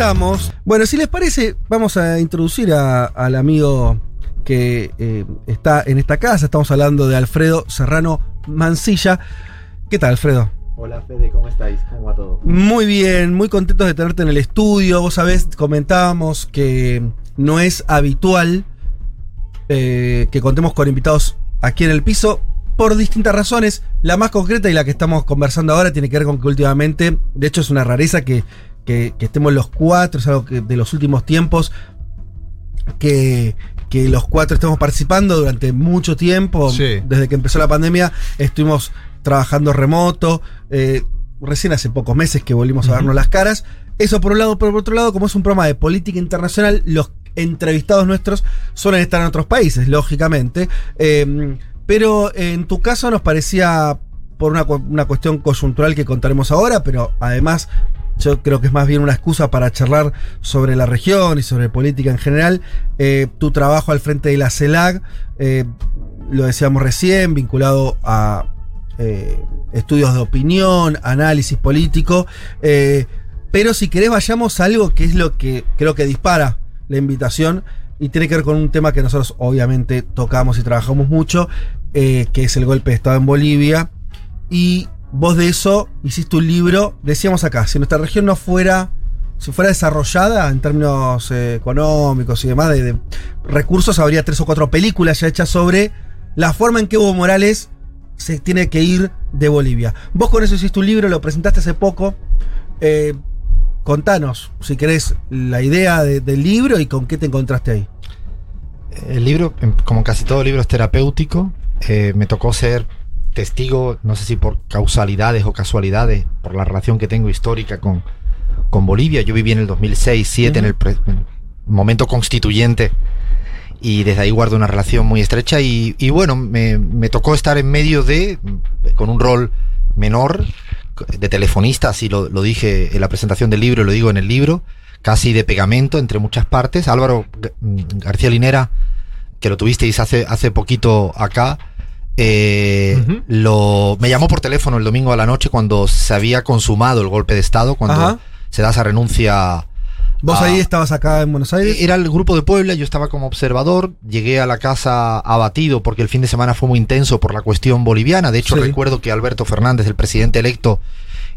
Estamos. Bueno, si les parece, vamos a introducir a- al amigo que eh, está en esta casa. Estamos hablando de Alfredo Serrano Mancilla. ¿Qué tal, Alfredo? Hola Fede, ¿cómo estáis? ¿Cómo va todo? Muy bien, muy contentos de tenerte en el estudio. Vos sabés, comentábamos que no es habitual eh, que contemos con invitados aquí en el piso por distintas razones. La más concreta y la que estamos conversando ahora tiene que ver con que últimamente, de hecho es una rareza que, que- que estemos los cuatro, es algo que de los últimos tiempos, que, que los cuatro estemos participando durante mucho tiempo. Sí. Desde que empezó la pandemia estuvimos trabajando remoto. eh, recién hace pocos meses que volvimos a vernos las caras. Eso por un lado, pero por otro lado, como es un programa de política internacional, los entrevistados nuestros suelen estar en otros países, lógicamente. Eh, pero en tu caso nos parecía por una cuestión coyuntural que contaremos ahora, pero además yo creo que es más bien una excusa para charlar sobre la región y sobre política en general. Eh, tu trabajo al frente de la CELAC, eh, lo decíamos recién, vinculado a eh, estudios de opinión, análisis político. pero si querés vayamos a algo que es lo que creo que dispara la invitación y tiene que ver con un tema que nosotros obviamente tocamos y trabajamos mucho, que es el golpe de Estado en Bolivia. Y vos de eso hiciste un libro, decíamos acá, si nuestra región no fuera, si fuera desarrollada en términos eh, económicos y demás, de, recursos, habría tres o cuatro películas ya hechas sobre la forma en que Evo Morales se tiene que ir de Bolivia. Vos con eso hiciste un libro, lo presentaste hace poco. Eh, contanos, si querés, la idea de- del libro y con qué te encontraste ahí. El libro, como casi todo libro, es terapéutico. Eh, me tocó ser testigo, no sé si por causalidades o casualidades, por la relación que tengo histórica con, con Bolivia. Yo viví en el 2006-2007, en, el pre- en el momento constituyente, y desde ahí guardo una relación muy estrecha. Y, y bueno, me, me tocó estar en medio de, con un rol menor, de telefonista, así lo, lo dije en la presentación del libro, lo digo en el libro, casi de pegamento entre muchas partes. Álvaro mm, García Linera, que lo tuvisteis hace, hace poquito acá, eh, lo, me llamó por teléfono el domingo a la noche cuando se había consumado el golpe de Estado, cuando Ajá. se da esa renuncia. Vos Ah. ahí estabas acá en Buenos Aires. Era el grupo de Puebla, yo estaba como observador, llegué a la casa abatido porque el fin de semana fue muy intenso por la cuestión boliviana. De hecho, Sí. recuerdo que Alberto Fernández, el presidente electo,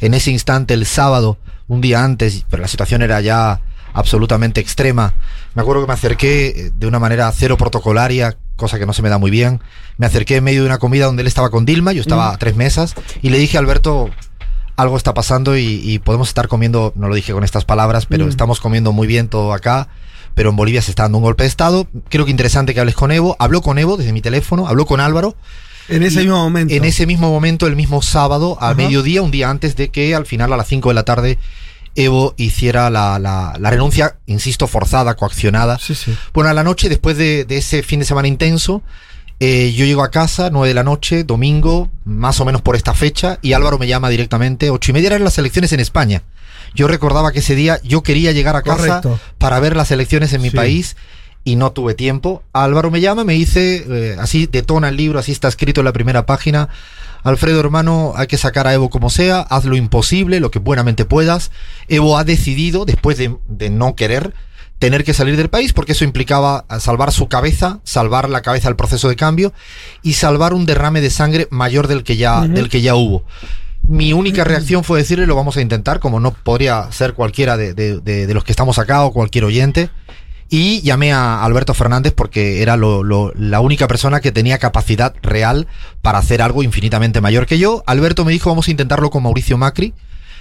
en ese instante, el sábado, un día antes, pero la situación era ya absolutamente extrema. Me acuerdo que me acerqué eh, de una manera cero protocolaria, cosa que no se me da muy bien. Me acerqué en medio de una comida donde él estaba con Dilma, yo estaba Mm. a tres mesas, y le dije a Alberto, algo está pasando y, y podemos estar comiendo, no lo dije con estas palabras, pero Mm. estamos comiendo muy bien todo acá. Pero en Bolivia se está dando un golpe de Estado. Creo que interesante que hables con Evo. Habló con Evo desde mi teléfono, habló con Álvaro. en ese mismo momento. En ese mismo momento, el mismo sábado, a Ajá. mediodía, un día antes de que al final, a las 5 de la tarde, Evo hiciera la, la- la renuncia, insisto, forzada, coaccionada. Sí, sí. Bueno, a la noche, después de, de ese fin de semana intenso, eh, yo llego a casa, 9 de la noche, domingo, más o menos por esta fecha, y Álvaro me llama directamente, ocho y media eran las elecciones en España. Yo recordaba que ese día yo quería llegar a casa Correcto. para ver las elecciones en mi Sí. país y no tuve tiempo. Álvaro me llama, me dice, eh, así detona el libro, así está escrito en la primera página. Alfredo, hermano, hay que sacar a Evo como sea, haz lo imposible, lo que buenamente puedas. Evo ha decidido, después de, de no querer, tener que salir del país porque eso implicaba salvar su cabeza, salvar la cabeza del proceso de cambio y salvar un derrame de sangre mayor del que ya, del que ya hubo. Mi única reacción fue decirle lo vamos a intentar, como no podría ser cualquiera de, de- de- de los que estamos acá o cualquier oyente. Y llamé a Alberto Fernández porque era lo- lo- la única persona que tenía capacidad real para hacer algo infinitamente mayor que yo. Alberto me dijo vamos a intentarlo con Mauricio Macri.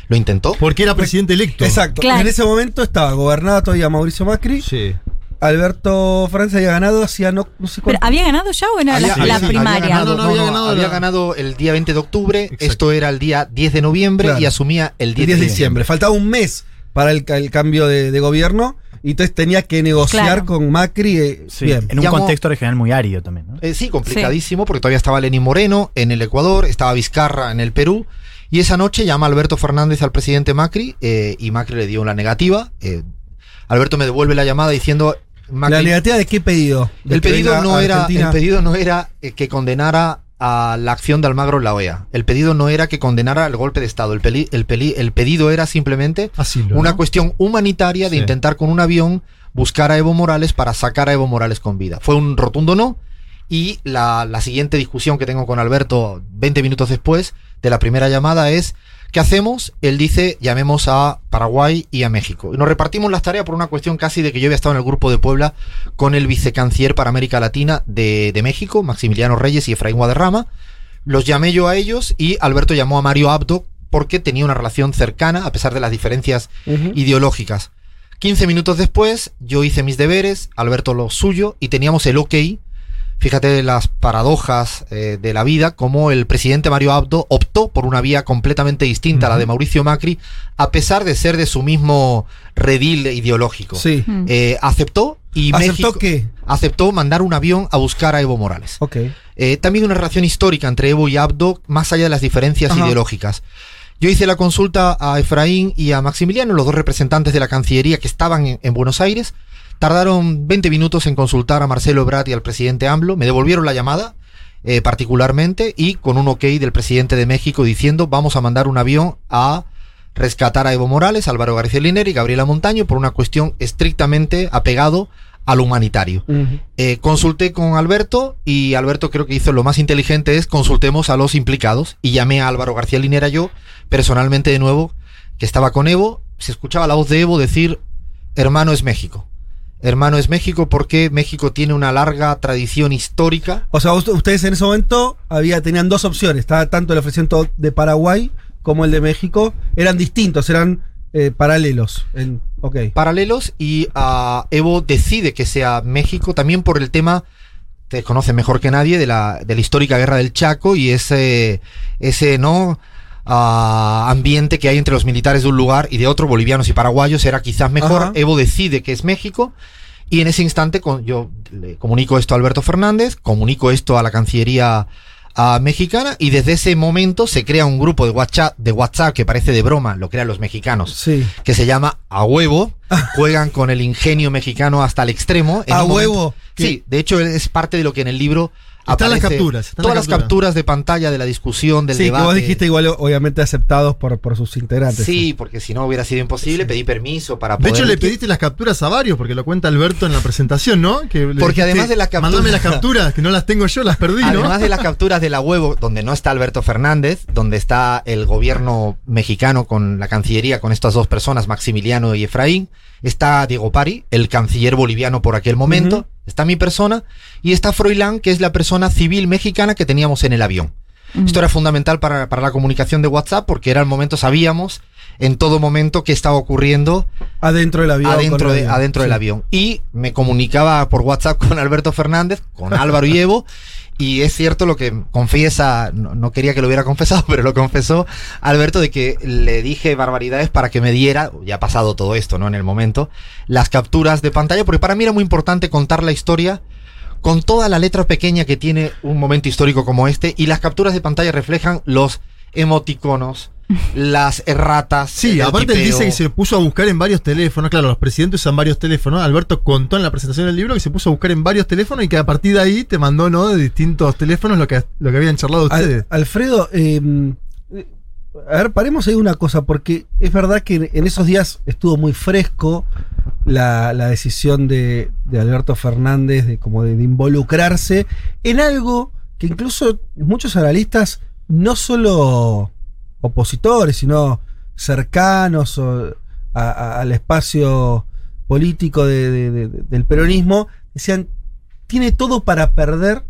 Lo intentó. Porque era presidente electo. Exacto. Claro. En ese momento estaba gobernado todavía Mauricio Macri. Sí. Alberto Fernández había ganado hacía no, no sé Pero, cuánto. ¿Había ganado ya o era Había- la, la había primaria? ganado, no, había ganado había la- ganado el día 20 de octubre. Exacto. Esto era el día 10 de noviembre Claro. y asumía el 10, el 10 de diciembre. diciembre. Faltaba un mes para el cambio de, de gobierno y entonces tenía que negociar Claro. con Macri. eh, Sí, Bien. En un Llamó- contexto regional muy árido también, ¿no? Eh, sí, complicadísimo, porque todavía estaba Lenín Moreno en el Ecuador, estaba Vizcarra en el Perú, y esa noche llama Alberto Fernández al presidente Macri, eh, y Macri le dio la negativa. eh, Alberto me devuelve la llamada diciendo... Macri- ¿La negativa de qué pedido? ¿De el pedido, no era, el pedido no era que condenara a la acción de Almagro en la OEA. El pedido no era que condenara el golpe de Estado. El, peli- el, peli- el pedido era simplemente Asilo, una ¿no? cuestión humanitaria de Sí. intentar con un avión buscar a Evo Morales para sacar a Evo Morales con vida. Fue un rotundo no. Y la, la siguiente discusión que tengo con Alberto 20 minutos después de la primera llamada es, ¿qué hacemos? Él dice, llamemos a Paraguay y a México. Y nos repartimos las tareas por una cuestión casi de que yo había estado en el grupo de Puebla con el vicecanciller para América Latina de, de México, Maximiliano Reyes y Efraín Guadarrama. Los llamé yo a ellos y Alberto llamó a Mario Abdo porque tenía una relación cercana, a pesar de las diferencias ideológicas. 15 minutos después, yo hice mis deberes, Alberto lo suyo, y teníamos el ok. Fíjate las paradojas eh, de la vida, como el presidente Mario Abdo optó por una vía completamente distinta a la de Mauricio Macri, a pesar de ser de su mismo redil ideológico. Sí. Mm. Eh, aceptó y ¿Aceptó México qué? aceptó mandar un avión a buscar a Evo Morales. Ok. Eh, también una relación histórica entre Evo y Abdo, más allá de las diferencias Ajá. ideológicas. Yo hice la consulta a Efraín y a Maximiliano, los dos representantes de la Cancillería que estaban en, en Buenos Aires. Tardaron 20 minutos en consultar a Marcelo Ebrard y al presidente AMLO. Me devolvieron la llamada, eh, particularmente, y con un ok del presidente de México diciendo vamos a mandar un avión a rescatar a Evo Morales, Álvaro García Linera y Gabriela Montaño por una cuestión estrictamente apegado al humanitario. Eh, consulté con Alberto y Alberto creo que hizo lo más inteligente es consultemos a los implicados y llamé a Álvaro García Linera yo personalmente de nuevo que estaba con Evo, se escuchaba la voz de Evo decir hermano es México. Hermano es México porque México tiene una larga tradición histórica. O sea, ust- ustedes en ese momento había, tenían dos opciones. Estaba tanto el ofrecimiento de Paraguay como el de México. Eran distintos, eran eh, paralelos. En, ok. paralelos y ah, Evo decide que sea México también por el tema te conoce mejor que nadie de la, de la histórica guerra del Chaco y ese ese no ambiente que hay entre los militares de un lugar y de otro bolivianos y paraguayos era quizás mejor Ajá. Evo decide que es México y en ese instante con- yo le comunico esto a Alberto Fernández comunico esto a la Cancillería mexicana y desde ese momento se crea un grupo de WhatsApp, de WhatsApp que parece de broma, lo crean los mexicanos Sí. que se llama A Huevo. Juegan con el ingenio mexicano hasta el extremo. En ¿A momento- huevo? Sí, de hecho es parte de lo que en el libro Están las capturas, están todas las las capturas. capturas de pantalla de la discusión, del Sí, debate. que vos dijiste igual, obviamente aceptados por, por sus integrantes. Sí, porque si no hubiera sido imposible, pedí permiso para De poder. hecho, le pediste las capturas a varios, porque lo cuenta Alberto en la presentación, ¿no? Que Porque además de la captura- Mandame las capturas, que no las tengo yo, las perdí, ¿no? Además de las capturas de la huevo, donde no está Alberto Fernández, donde está el gobierno mexicano con la Cancillería, con estas dos personas, Maximiliano y Efraín, está Diego Pari, el canciller boliviano por aquel momento. Está mi persona, y está Froilán, que es la persona civil mexicana que teníamos en el avión. Esto era fundamental para, para la comunicación de WhatsApp, porque era el momento, sabíamos en todo momento qué estaba ocurriendo Adentro del avión. adentro, con el de- avión. adentro del avión. Y me comunicaba por WhatsApp con Alberto Fernández, con Álvaro y Evo. Y es cierto lo que confiesa, no, quería que lo hubiera confesado, pero lo confesó Alberto de que le dije barbaridades para que me diera, ya ha pasado todo esto, ¿no? En el momento, las capturas de pantalla, porque para mí era muy importante contar la historia con toda la letra pequeña que tiene un momento histórico como este, y las capturas de pantalla reflejan los emoticonos, las erratas. Sí, aparte él dice que se puso a buscar en varios teléfonos. Claro, los presidentes usan varios teléfonos. Alberto contó en la presentación del libro que se puso a buscar en varios teléfonos y que a partir de ahí te mandó, ¿no? De distintos teléfonos lo que, lo que habían charlado Al- ustedes. Alfredo, eh, eh, a ver, paremos ahí una cosa, porque es verdad que en- en esos días estuvo muy fresco la, la decisión de, de Alberto Fernández de como de, de involucrarse en algo que incluso muchos analistas, no solo opositores, sino cercanos o a- a- al espacio político de- de- de- de- del peronismo, decían, tiene todo para perder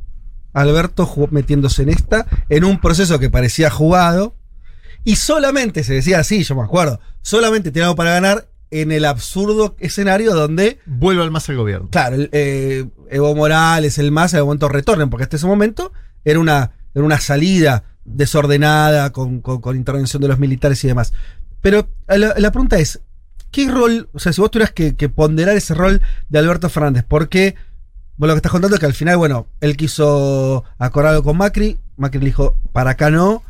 Alberto metiéndose en esta, en un proceso que parecía jugado, y solamente se decía así, yo me acuerdo, solamente tenía algo para ganar en el absurdo escenario donde, Vuelve al más al gobierno. claro, eh, Evo Morales, el MAS, en algún momento retornen, porque hasta ese momento era una, era una salida desordenada con, con- intervención de los militares y demás. Pero la, la pregunta es, ¿qué rol, o sea, si vos tuvieras que, ponderar ese rol de Alberto Fernández, porque vos lo que estás contando es que al final, bueno, él quiso acordar algo con Macri, Macri le dijo, para acá no,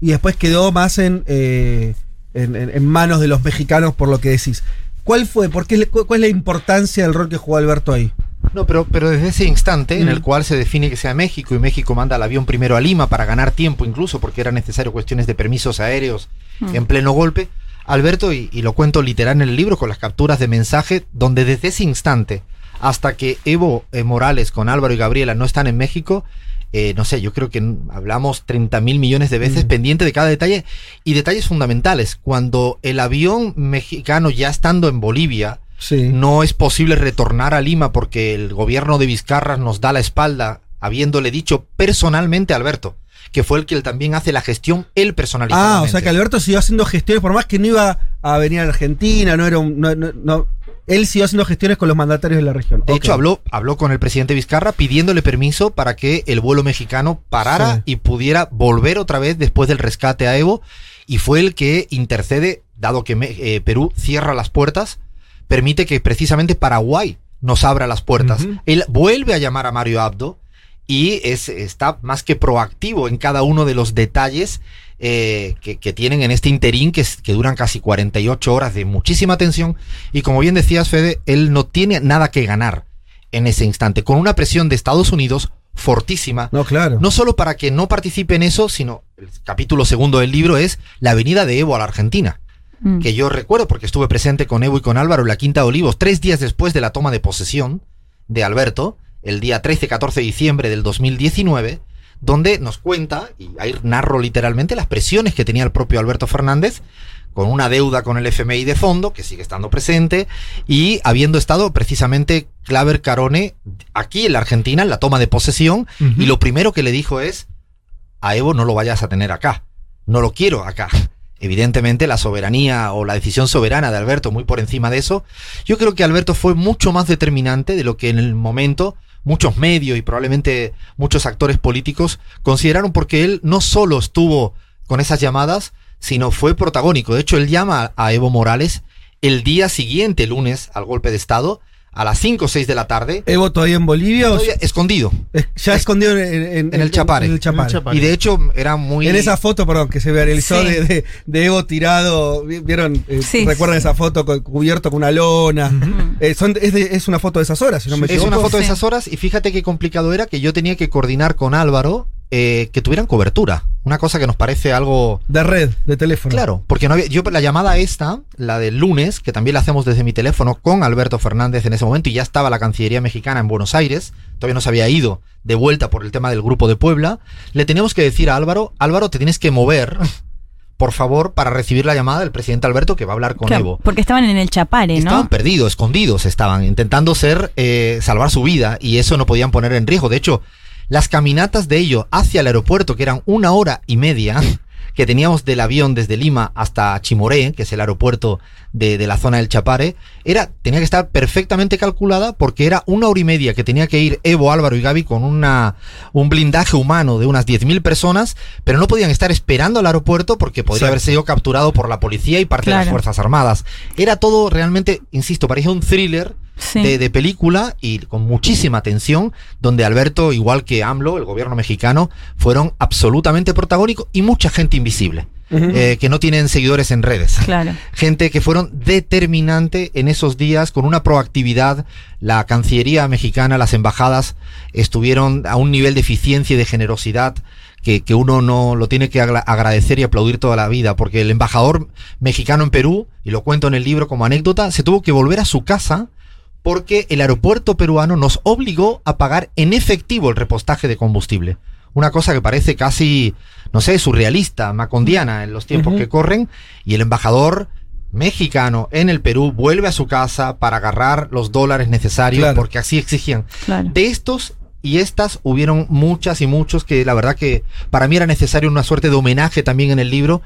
y después quedó más en, eh, en, manos de los mexicanos por lo que decís. ¿Cuál fue? ¿Por ¿Cuál es la importancia del rol que jugó Alberto ahí? No, pero, pero desde ese instante en el cual se define que sea México y México manda el avión primero a Lima para ganar tiempo incluso porque era necesario cuestiones de permisos aéreos Mm. en pleno golpe, Alberto, y, y lo cuento literal en el libro con las capturas de mensaje, donde desde ese instante hasta que Evo eh, Morales con Álvaro y Gabriela no están en México, eh, no sé, yo creo que hablamos 30 mil millones de veces Mm. pendiente de cada detalle y detalles fundamentales. Cuando el avión mexicano ya estando en Bolivia, Sí. no es posible retornar a Lima porque el gobierno de Vizcarra nos da la espalda, habiéndole dicho personalmente a Alberto, que fue el que también hace la gestión él personalizadamente. Ah, o sea que Alberto siguió haciendo gestiones, por más que no iba a venir a Argentina, no era un. No, no- no- él siguió haciendo gestiones con los mandatarios de la región. De hecho, habló, habló con el presidente Vizcarra pidiéndole permiso para que el vuelo mexicano parara Sí. y pudiera volver otra vez después del rescate a Evo. Y fue el que intercede, dado que eh, Perú cierra las puertas, permite que precisamente Paraguay nos abra las puertas. Él vuelve a llamar a Mario Abdo y es, está más que proactivo en cada uno de los detalles eh, que, que tienen en este interín que duran casi 48 horas de muchísima tensión. Y como bien decías, Fede, él no tiene nada que ganar en ese instante, con una presión de Estados Unidos fortísima. No, claro. No solo para que no participe en eso, sino el capítulo segundo del libro es la venida de Evo a la Argentina Mm. que yo recuerdo porque estuve presente con Evo y con Álvaro en la Quinta de Olivos tres días después de la toma de posesión de Alberto, el día 13-14 de diciembre del 2019, donde nos cuenta, y ahí narro literalmente, las presiones que tenía el propio Alberto Fernández con una deuda con el FMI de fondo, que sigue estando presente, y habiendo estado precisamente Claver Carone aquí en la Argentina en la toma de posesión, y lo primero que le dijo es, a Evo no lo vayas a tener acá, no lo quiero acá. Evidentemente la soberanía o la decisión soberana de Alberto muy por encima de eso. Yo creo que Alberto fue mucho más determinante de lo que en el momento muchos medios y probablemente muchos actores políticos consideraron porque él no solo estuvo con esas llamadas, sino fue protagónico. De hecho, él llama a Evo Morales el día siguiente, lunes, al golpe de Estado, a las 5 o 6 de la tarde, ¿Evo todavía en Bolivia o todavía escondido. es- ya es- escondido en, en el Chapare. En el Chapare. En el Chapare. Y de hecho era muy... En esa foto, perdón, que se viralizó Sí. de, de, de Evo tirado, ¿vi- ¿vieron? Eh, Sí. ¿Recuerdan esa foto con- cubierto con una lona? Eh, son, es, de- es una foto de esas horas, si no me Es equivoco. una foto de esas horas y fíjate qué complicado era que yo tenía que coordinar con Álvaro eh, que tuvieran cobertura. Una cosa que nos parece algo... De red, de teléfono. Claro, porque no había, yo la llamada esta, la del lunes, que también la hacemos desde mi teléfono con Alberto Fernández en ese momento y ya estaba la Cancillería mexicana en Buenos Aires, todavía no se había ido de vuelta por el tema del grupo de Puebla, le teníamos que decir a Álvaro, Álvaro, te tienes que mover, por favor, para recibir la llamada del presidente Alberto que va a hablar con Claro, Evo. porque estaban en el Chapare, Estaban ¿no? perdidos, escondidos, estaban intentando ser, eh, salvar su vida y eso no podían poner en riesgo. De hecho, las caminatas de ellos hacia el aeropuerto, que eran una hora y media, que teníamos del avión desde Lima hasta Chimoré, que es el aeropuerto de, de la zona del Chapare, era, tenía que estar perfectamente calculada porque era una hora y media que tenía que ir Evo, Álvaro y Gaby con una, un blindaje humano de unas 10.000 personas, pero no podían estar esperando al aeropuerto porque podría haber sido capturado por la policía y parte de las. Fuerzas Armadas. Era todo realmente, insisto, parecía un thriller Sí. de, de película y con muchísima tensión, donde Alberto, igual que AMLO, el gobierno mexicano, fueron absolutamente protagónicos y mucha gente invisible, eh, que no tienen seguidores en redes. Claro. Gente que fueron determinante en esos días con una proactividad. La Cancillería mexicana, las embajadas estuvieron a un nivel de eficiencia y de generosidad que, que uno no lo tiene que agra- agradecer y aplaudir toda la vida, porque el embajador mexicano en Perú, y lo cuento en el libro como anécdota, se tuvo que volver a su casa porque el aeropuerto peruano nos obligó a pagar en efectivo el repostaje de combustible. Una cosa que parece casi, no sé, surrealista, macondiana en los tiempos que corren, y el embajador mexicano en el Perú vuelve a su casa para agarrar los dólares necesarios Claro. porque así exigían. Claro. De estos y estas hubieron muchas y muchos que la verdad que para mí era necesario una suerte de homenaje también en el libro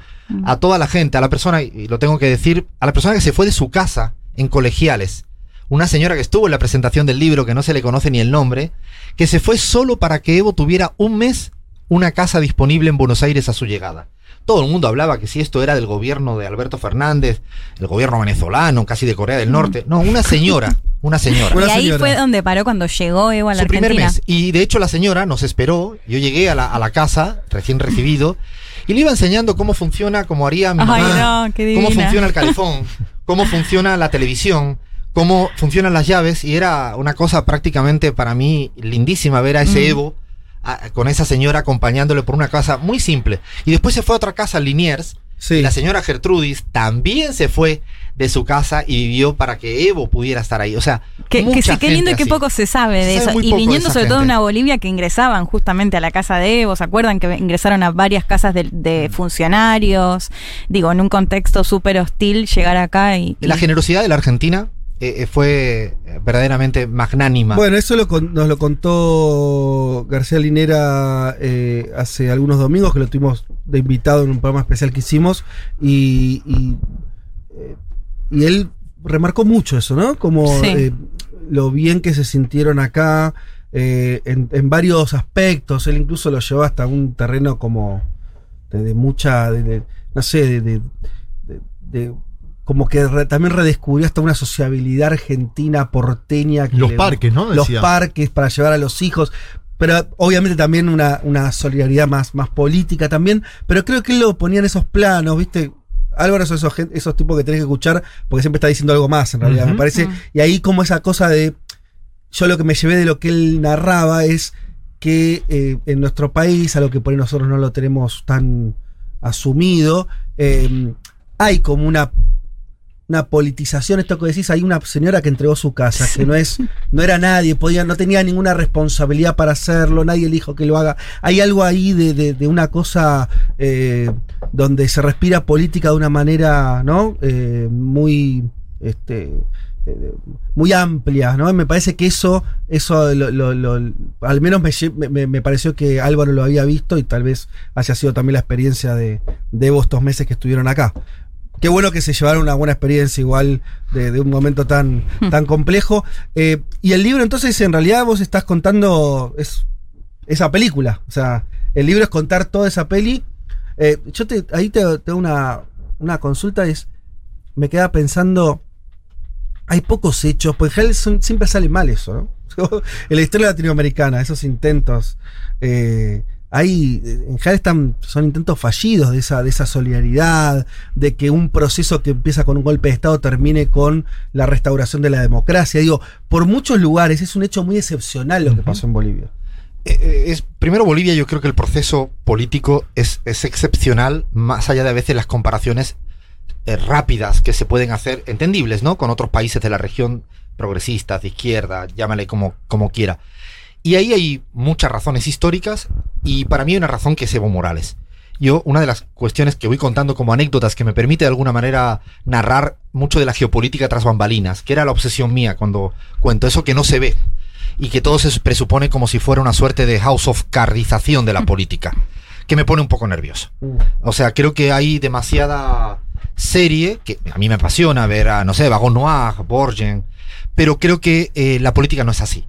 a toda la gente, a la persona, y lo tengo que decir, a la persona que se fue de su casa en colegiales. Una señora que estuvo en la presentación del libro, que no se le conoce ni el nombre, que se fue solo para que Evo tuviera un mes una casa disponible en Buenos Aires a su llegada. todo el mundo hablaba que si esto era del gobierno de Alberto Fernández, el gobierno venezolano, casi de Corea del Norte. No, una señora, una señora. Y ahí señora. fue donde paró cuando llegó Evo a la su primer Argentina. mes. Y de hecho la señora nos esperó. Yo llegué a la, a la casa, recién recibido, y le iba enseñando cómo funciona, como haría mi Ay, mamá, no, qué cómo funciona el calefón, cómo funciona la televisión, cómo funcionan las llaves. Y era una cosa prácticamente para mí lindísima ver a ese Mm. Evo a- con esa señora acompañándole por una casa muy simple. Y después se fue a otra casa, Liniers, Sí. la señora Gertrudis también se fue de su casa y vivió para que Evo pudiera estar ahí. O sea, Que, que mucha sí, qué lindo y qué poco se sabe de eso. Y viniendo sobre todo de una Bolivia que ingresaban justamente a la casa de Evo, ¿se acuerdan que ingresaron a varias casas de, de Mm. funcionarios? Digo, en un contexto súper hostil, llegar acá y... y- La generosidad de la Argentina eh, eh, fue eh, verdaderamente magnánima. Bueno, eso lo con- nos lo contó García Linera eh, hace algunos domingos, que lo tuvimos de invitado en un programa especial que hicimos, y, y, eh, y él remarcó mucho eso, ¿no? Como Sí. eh, lo bien que se sintieron acá eh, en, en varios aspectos. Él incluso lo llevó hasta un terreno como de, de mucha, de- de- no sé, de, de- de- de- como que re- también redescubrió hasta una sociabilidad argentina porteña. que Los le- parques, ¿no? los parques para llevar a los hijos. Pero obviamente también una, una solidaridad más, más política también. Pero creo que él lo ponía en esos planos, ¿viste? Álvaro son esos, esos tipos que tenés que escuchar porque siempre está diciendo algo más, en realidad, me parece. Mm. Y ahí como esa cosa de... Yo lo que me llevé de lo que él narraba es que eh, en nuestro país, a lo que por ahí nosotros no lo tenemos tan asumido, eh, hay como una, una politización, esto que decís, hay una señora que entregó su casa, que no es, no era nadie, podía, no tenía ninguna responsabilidad para hacerlo, nadie le dijo que lo haga. Hay algo ahí de, de- de una cosa eh, donde se respira política de una manera, ¿no? Eh, muy este eh, muy amplia, ¿no? Me parece que eso, eso lo- lo- lo- al menos me, me- me pareció que Álvaro lo había visto y tal vez haya sido también la experiencia de, de Evo estos meses que estuvieron acá. Qué bueno que se llevaron una buena experiencia igual de, de un momento tan, tan complejo. Eh, y el libro entonces en realidad vos estás contando es, esa película. O sea, el libro es contar toda esa peli. Eh, yo te, ahí te tengo una, una consulta, es, me queda pensando, hay pocos hechos, pues en siempre sale mal eso, ¿no? en la historia latinoamericana, esos intentos, eh, hay, en general están, son intentos fallidos de esa, de esa solidaridad, de que un proceso que empieza con un golpe de Estado termine con la restauración de la democracia. Digo, por muchos lugares es un hecho muy excepcional lo que pasó en Bolivia. Eh, eh, es, primero Bolivia, yo creo que el proceso político es, es excepcional, más allá de a veces las comparaciones eh, rápidas que se pueden hacer, entendibles, ¿no? Con otros países de la región progresistas, de izquierda, llámale como, como quiera. Y ahí hay muchas razones históricas y para mí hay una razón que es Evo Morales. Yo, una de las cuestiones que voy contando como anécdotas que me permite de alguna manera narrar mucho de la geopolítica tras bambalinas, que era la obsesión mía cuando cuento eso que no se ve y que todo se presupone como si fuera una suerte de house of cardización de la política, que me pone un poco nervioso. O sea, creo que hay demasiada serie, que a mí me apasiona ver a, no sé, Vagon Noir, Borgen, pero creo que eh, la política no es así.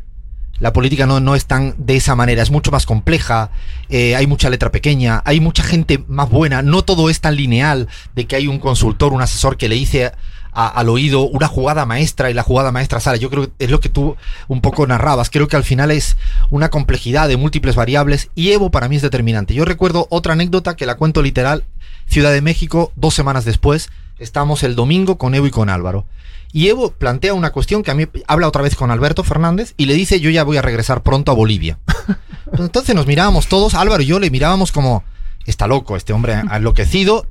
La política no, no es tan de esa manera, es mucho más compleja, eh, hay mucha letra pequeña, hay mucha gente más buena, no todo es tan lineal de que hay un consultor, un asesor que le dice al oído una jugada maestra y la jugada maestra sale. Yo creo que es lo que tú un poco narrabas, creo que al final es una complejidad de múltiples variables y Evo para mí es determinante. Yo recuerdo otra anécdota que la cuento literal, Ciudad de México, dos semanas después, estamos el domingo con Evo y con Álvaro. Y Evo plantea una cuestión que a mí habla otra vez con Alberto Fernández y le dice yo ya voy a regresar pronto a Bolivia. Entonces nos mirábamos todos, Álvaro y yo le mirábamos como, está loco este hombre, enloquecido,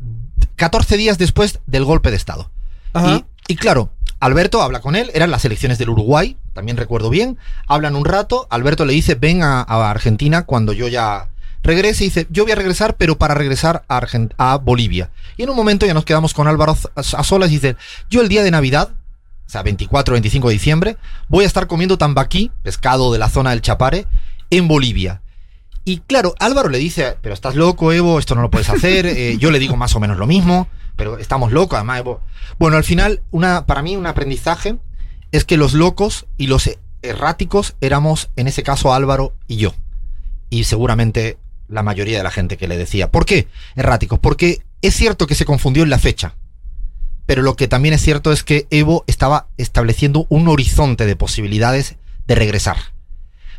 14 días después del golpe de Estado. Ajá. Y, y claro, Alberto habla con él, eran las elecciones del Uruguay, también recuerdo bien, hablan un rato, Alberto le dice, ven a, a Argentina cuando yo ya regrese, y dice, yo voy a regresar, pero para regresar a, a Bolivia. Y en un momento ya nos quedamos con Álvaro a, a solas y dice, yo el día de Navidad, o sea, 24 25 de diciembre, voy a estar comiendo tambaquí, pescado de la zona del Chapare, en Bolivia. Y claro, Álvaro le dice, pero estás loco, Evo, esto no lo puedes hacer. Eh, yo le digo más o menos lo mismo, pero estamos locos, además, Evo. Bueno, al final, una, para mí un aprendizaje es que los locos y los erráticos éramos, en ese caso, Álvaro y yo. Y seguramente la mayoría de la gente que le decía. ¿Por qué erráticos? Porque es cierto que se confundió en la fecha. Pero lo que también es cierto es que Evo estaba estableciendo un horizonte de posibilidades de regresar.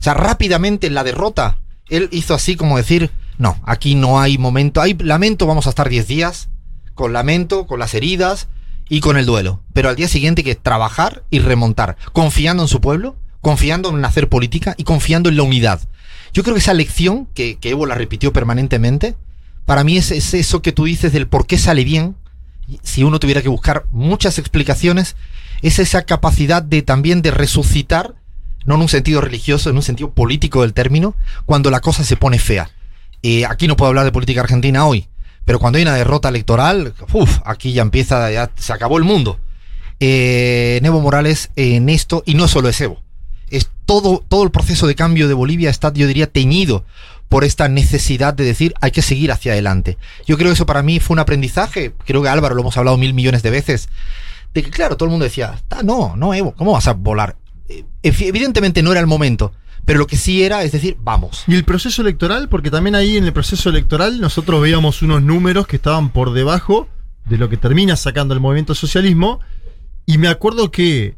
O sea, rápidamente en la derrota, él hizo así como decir, no, aquí no hay momento, hay lamento, vamos a estar 10 días, con lamento, con las heridas y con el duelo. Pero al día siguiente hay que trabajar y remontar, confiando en su pueblo, confiando en hacer política y confiando en la unidad. Yo creo que esa lección, que, que Evo la repitió permanentemente, para mí es, es eso que tú dices del por qué sale bien, si uno tuviera que buscar muchas explicaciones, es esa capacidad de también de resucitar, no en un sentido religioso, en un sentido político del término, cuando la cosa se pone fea. Eh, aquí no puedo hablar de política argentina hoy, pero cuando hay una derrota electoral, uf, aquí ya empieza, ya se acabó el mundo. Eh, Evo Morales en esto, y no solo es Evo, es todo, todo el proceso de cambio de Bolivia está, yo diría, teñido por esta necesidad de decir hay que seguir hacia adelante. Yo creo que eso para mí fue un aprendizaje, creo que Álvaro lo hemos hablado mil millones de veces, de que claro, todo el mundo decía, "Ah, no, no, Evo, ¿cómo vas a volar? Eh, evi- Evidentemente no era el momento, pero lo que sí era, es decir, vamos. Y el proceso electoral, porque también ahí en el proceso electoral nosotros veíamos unos números que estaban por debajo de lo que termina sacando el movimiento socialismo. Y me acuerdo que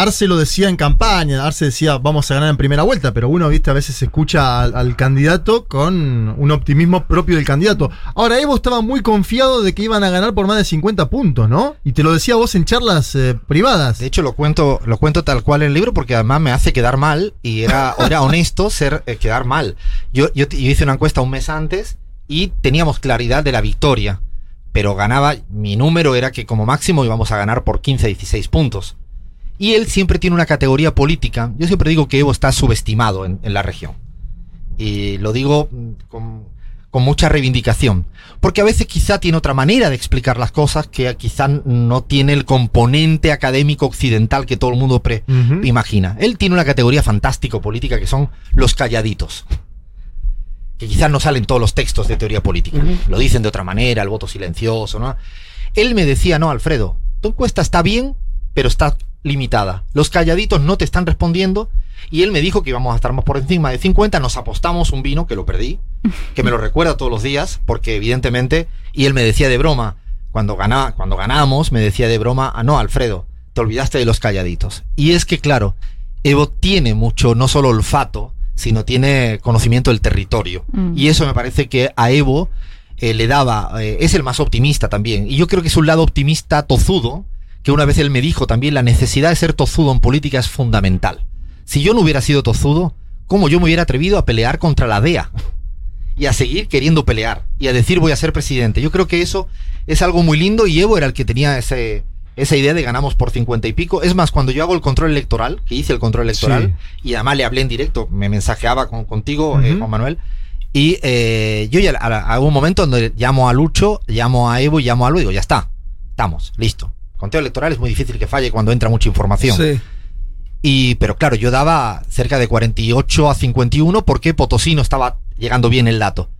Arce lo decía en campaña, Arce decía vamos a ganar en primera vuelta, pero uno, viste, a veces escucha al, al candidato con un optimismo propio del candidato. Ahora, Evo estaba muy confiado de que iban a ganar por más de 50 puntos, ¿no? Y te lo decía vos en charlas eh, privadas. De hecho, lo cuento, lo cuento tal cual en el libro porque además me hace quedar mal y era, era honesto ser eh, quedar mal. Yo, yo, yo hice una encuesta un mes antes y teníamos claridad de la victoria, pero ganaba, mi número era que como máximo íbamos a ganar por 15, 16 puntos. Y él siempre tiene una categoría política. Yo siempre digo que Evo está subestimado en, en la región. Y lo digo mm, con, con mucha reivindicación. Porque a veces quizá tiene otra manera de explicar las cosas que quizá no tiene el componente académico occidental que todo el mundo pre imagina. Él tiene una categoría fantástica política que son los calladitos. Que quizás no salen todos los textos de teoría política. Lo dicen de otra manera, el voto silencioso, ¿no? Él me decía, no, Alfredo, tu encuesta está bien, pero está limitada. Los calladitos no te están respondiendo. Y él me dijo que íbamos a estar más por encima de 50. Nos apostamos un vino, que lo perdí, que me lo recuerda todos los días, porque evidentemente, y él me decía de broma, cuando, gana, cuando ganamos, me decía de broma, ah, no, Alfredo, te olvidaste de los calladitos. Y es que, claro, Evo tiene mucho, no solo olfato, sino tiene conocimiento del territorio. Mm. Y eso me parece que a Evo eh, le daba, eh, es el más optimista también. Y yo creo que es un lado optimista tozudo, que una vez él me dijo también, la necesidad de ser tozudo en política es fundamental. Si yo no hubiera sido tozudo, ¿cómo yo me hubiera atrevido a pelear contra la DEA? Y a seguir queriendo pelear. Y a decir voy a ser presidente. Yo creo que eso es algo muy lindo y Evo era el que tenía ese, esa idea de ganamos por 50 y pico. Es más, cuando yo hago el control electoral, que hice el control electoral, y además le hablé en directo, me mensajeaba con, contigo, eh, Ujú. Juan Manuel, y eh, yo ya a, a un momento donde llamo a Lucho, llamo a Evo y llamo a Algo y digo, ya está, estamos, listo. Conteo electoral es muy difícil que falle cuando entra mucha información. Sí. Y, pero claro, yo daba cerca de 48 a 51 porque Potosí no estaba llegando bien el dato.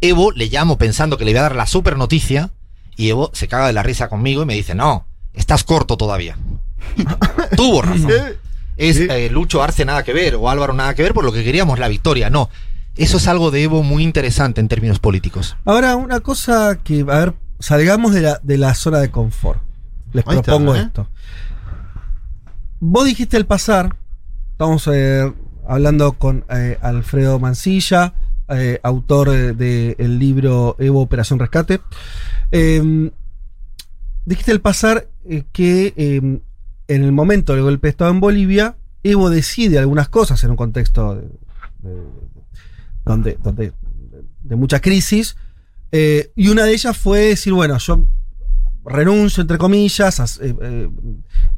Evo le llamo pensando que le voy a dar la super noticia y Evo se caga de la risa conmigo y me dice, no, estás corto todavía. Tuvo razón. Es eh, Lucho Arce nada que ver o Álvaro nada que ver por lo que queríamos la victoria. No, eso es algo de Evo muy interesante en términos políticos. Ahora, una cosa que, a ver, salgamos de la, de la zona de confort. Les Ahí está, propongo ¿eh? esto. Vos dijiste el pasar, estamos eh, hablando con eh, Alfredo Mancilla, autor del libro Evo Operación Rescate. Eh, dijiste el pasar que eh, en el momento del golpe de Estado en Bolivia, Evo decide algunas cosas en un contexto de- de- donde, donde de mucha crisis. eh, y una de ellas fue decir, bueno, yo renuncio, entre comillas, eh, eh,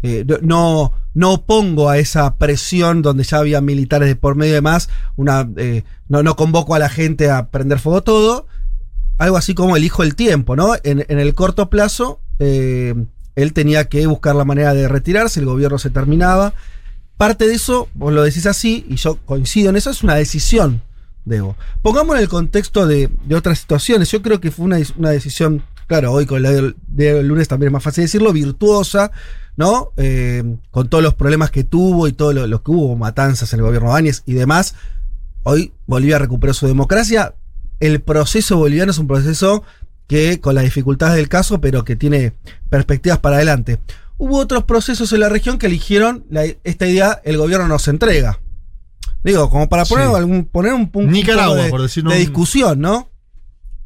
eh, no, no opongo a esa presión donde ya había militares de por medio y demás, una, no, no convoco a la gente a prender fuego todo, algo así como elijo el tiempo, ¿no? En, en el corto plazo, él tenía que buscar la manera de retirarse, el gobierno se terminaba. Parte de eso, vos lo decís así, y yo coincido en eso, es una decisión de Evo. Pongamos en el contexto de, de otras situaciones. Yo creo que fue una, una decisión, claro, hoy con la del, del lunes también es más fácil decirlo, virtuosa, ¿no? Eh, con todos los problemas que tuvo y todo lo, lo que hubo, matanzas en el gobierno de Áñez y demás. Hoy Bolivia recuperó su democracia el proceso boliviano es un proceso que, con las dificultades del caso, pero que tiene perspectivas para adelante. Hubo otros procesos en la región que eligieron la- esta idea, el gobierno nos entrega. Digo, como para poner, Sí. algún, poner un punto Nicaragua, de, por de un- discusión, ¿no?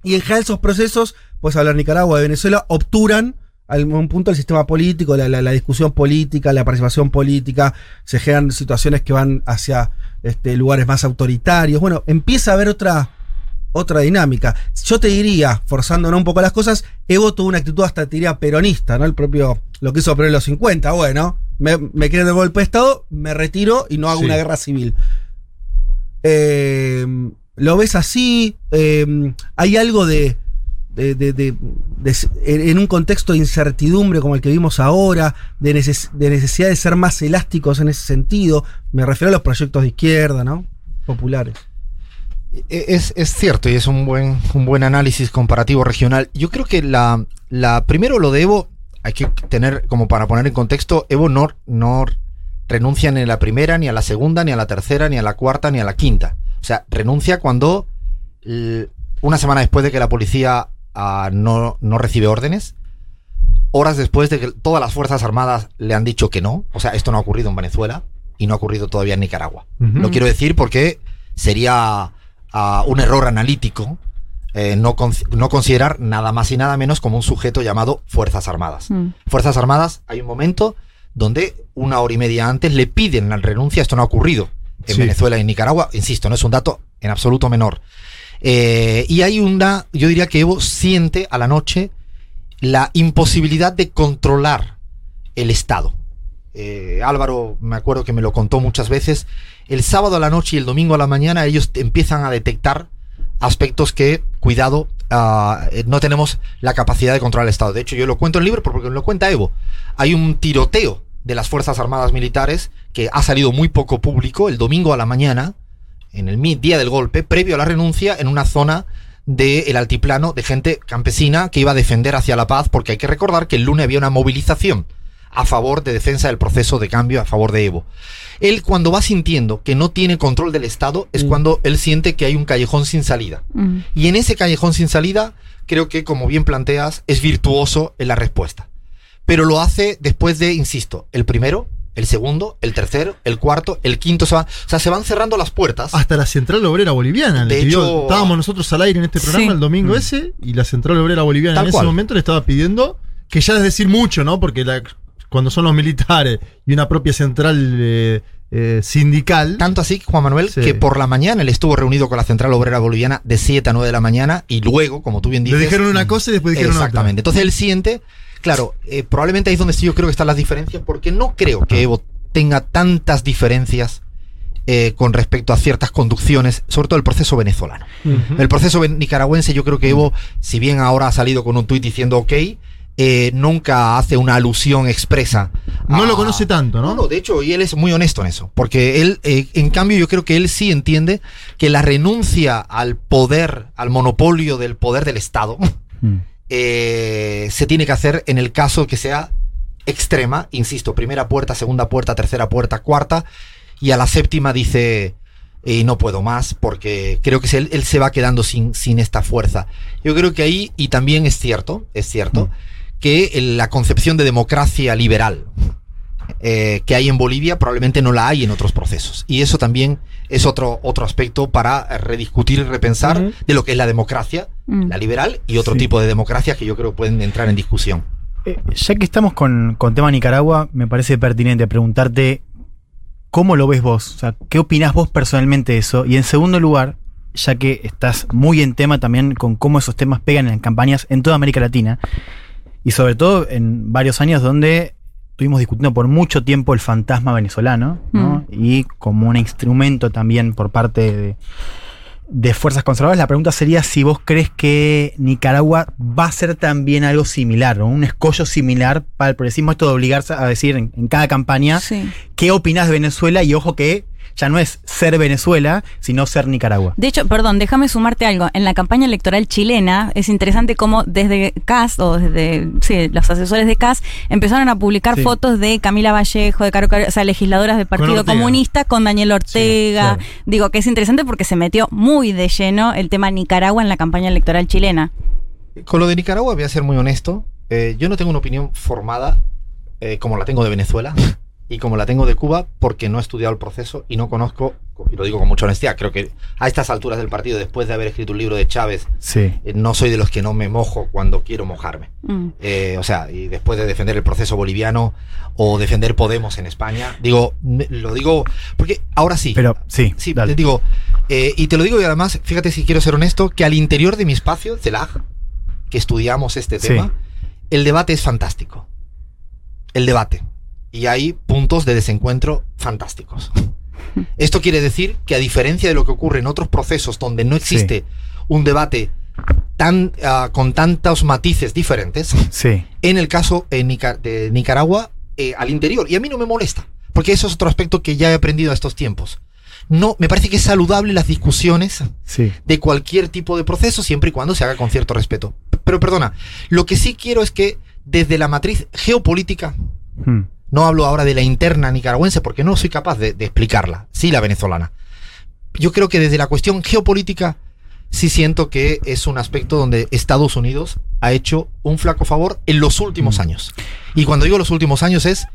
Y en general esos procesos, pues hablar Nicaragua, de Venezuela, obturan a algún punto el sistema político, la, la- la discusión política, la participación política, se generan situaciones que van hacia este, lugares más autoritarios. Bueno, empieza a haber otra, otra dinámica. Yo te diría, forzándonos un poco las cosas, Evo tuvo una actitud hasta te diría peronista, ¿no? El propio, lo que hizo Perón en los 50, bueno, me, me quieren de golpe de Estado, me retiro y no hago Sí. una guerra civil. Eh, ¿Lo ves así? Eh, ¿Hay algo de, de- en un contexto de incertidumbre como el que vimos ahora, de, neces- de necesidad de ser más elásticos en ese sentido? Me refiero a los proyectos de izquierda, ¿no? Populares. E- Es, es cierto y es un buen, un buen análisis comparativo regional. Yo creo que la, la primero lo de Evo hay que tener como para poner en contexto, Evo no, no renuncia ni a la primera, ni a la segunda, ni a la tercera, ni a la cuarta, ni a la quinta. O sea, renuncia cuando una semana después de que la policía no, no recibe órdenes, horas después de que todas las Fuerzas Armadas le han dicho que no. O sea, esto no ha ocurrido en Venezuela y no ha ocurrido todavía en Nicaragua. Ujú. Lo quiero decir porque sería ah, un error analítico eh, no, con- no considerar nada más y nada menos como un sujeto llamado Fuerzas Armadas. Mm. Fuerzas Armadas, hay un momento donde una hora y media antes le piden la renuncia. Esto no ha ocurrido en Sí. Venezuela y en Nicaragua. Insisto, no es un dato en absoluto menor. Eh, y hay una, yo diría que Evo siente a la noche la imposibilidad de controlar el Estado. Eh, Álvaro, me acuerdo que me lo contó muchas veces. El sábado a la noche y el domingo a la mañana ellos empiezan a detectar aspectos que, cuidado, ah, eh, no tenemos la capacidad de controlar el Estado. De hecho, yo lo cuento en el libro porque lo cuenta Evo. Hay un tiroteo de las Fuerzas Armadas Militares que ha salido muy poco público el domingo a la mañana, en el día del golpe, previo a la renuncia, en una zona del altiplano de gente campesina que iba a defender hacia la paz, porque hay que recordar que el lunes había una movilización a favor de defensa del proceso de cambio a favor de Evo. Él cuando va sintiendo que no tiene control del Estado es Mm. cuando él siente que hay un callejón sin salida. Mm. Y en ese callejón sin salida, creo que, como bien planteas, es virtuoso en la respuesta. Pero lo hace después de, insisto, el primero, el segundo, el tercero, el cuarto, el quinto. Se va, o sea, se van cerrando las puertas. Hasta la Central Obrera Boliviana. le De pidió- hecho- estábamos nosotros al aire en este programa Sí. el domingo Mm. ese y la Central Obrera Boliviana Tal en cual. ese momento le estaba pidiendo, que ya es decir mucho, ¿no? Porque la- cuando son los militares y una propia central eh, eh, sindical. Tanto así, Juan Manuel, Sí. que por la mañana él estuvo reunido con la Central Obrera Boliviana de 7 a 9 de la mañana y luego, como tú bien Le dices... dijeron una cosa y después dijeron Exactamente. Entonces él siente, claro, eh, probablemente ahí es donde sí yo creo que están las diferencias, porque no creo que Evo tenga tantas diferencias eh, con respecto a ciertas conducciones, sobre todo el proceso venezolano. El proceso nicaragüense, yo creo que Evo, si bien ahora ha salido con un tuit diciendo ok, eh, nunca hace una alusión expresa. No lo conoce tanto, ¿no? No, no, de hecho, y él es muy honesto en eso, porque él, eh, en cambio, yo creo que él sí entiende que la renuncia al poder, al monopolio del poder del Estado, Mm. Eh, se tiene que hacer en el caso que sea extrema, insisto, primera puerta, segunda puerta, tercera puerta, cuarta, y a la séptima dice, "Eh, no puedo más, porque creo que él, él se va quedando sin, sin esta fuerza. Yo creo que ahí, y también es cierto, es cierto, que el- la concepción de democracia liberal eh, que hay en Bolivia probablemente no la hay en otros procesos. Y eso también es otro, otro aspecto para rediscutir y repensar de lo que es la democracia, Mm. la liberal y otro Sí. tipo de democracia que yo creo pueden entrar en discusión. Eh, ya que estamos con, con tema Nicaragua, me parece pertinente preguntarte cómo lo ves vos, o sea, qué opinás vos personalmente de eso. Y en segundo lugar, ya que estás muy en tema también con cómo esos temas pegan en campañas en toda América Latina, y sobre todo en varios años donde estuvimos discutiendo por mucho tiempo el fantasma venezolano, ¿no? y como un instrumento también por parte de, de fuerzas conservadoras, la pregunta sería si vos crees que Nicaragua va a ser también algo similar, ¿no? un escollo similar para el progresismo, esto de obligarse a decir en, en cada campaña Sí. qué opinás de Venezuela y ojo que ya no es ser Venezuela, sino ser Nicaragua. De hecho, perdón, déjame sumarte algo. En la campaña electoral chilena es interesante cómo desde CAS o desde sí, los asesores de CAS empezaron a publicar Sí. fotos de Camila Vallejo, de Caro Caro- o sea, legisladoras del Partido. Comunista con Daniel Ortega. claro. Digo que es interesante porque se metió muy de lleno el tema Nicaragua en la campaña electoral chilena. Con lo de Nicaragua voy a ser muy honesto. Eh, yo no tengo una opinión formada eh, como la tengo de Venezuela y como la tengo de Cuba porque no he estudiado el proceso y no conozco, y lo digo con mucha honestidad, creo que a estas alturas del partido, después de haber escrito un libro de Chávez, Sí. eh, no soy de los que no me mojo cuando quiero mojarme. Mm. Eh, o sea, y después de defender el proceso boliviano o defender Podemos en España, digo, me- lo digo porque ahora sí. Pero sí, Sí, dale. te digo, eh, y te lo digo y además, fíjate si quiero ser honesto, que al interior de mi espacio, CELAG, que estudiamos este Sí. tema, el debate es fantástico. El debate. Y hay puntos de desencuentro fantásticos. Esto quiere decir que a diferencia de lo que ocurre en otros procesos donde no existe un debate tan, ah, con tantos matices diferentes, Sí. en el caso eh, Nica- de Nicaragua eh, al interior. Y a mí no me molesta, porque eso es otro aspecto que ya he aprendido a estos tiempos. No, me parece que es saludable las discusiones Sí. de cualquier tipo de proceso, siempre y cuando se haga con cierto respeto. Pero perdona, lo que sí quiero es que desde la matriz geopolítica, Mm. No hablo ahora de la interna nicaragüense porque no soy capaz de, de explicarla, sí la venezolana. Yo creo que desde la cuestión geopolítica sí siento que es un aspecto donde Estados Unidos ha hecho un flaco favor en los últimos Mm. años. Y cuando digo los últimos años es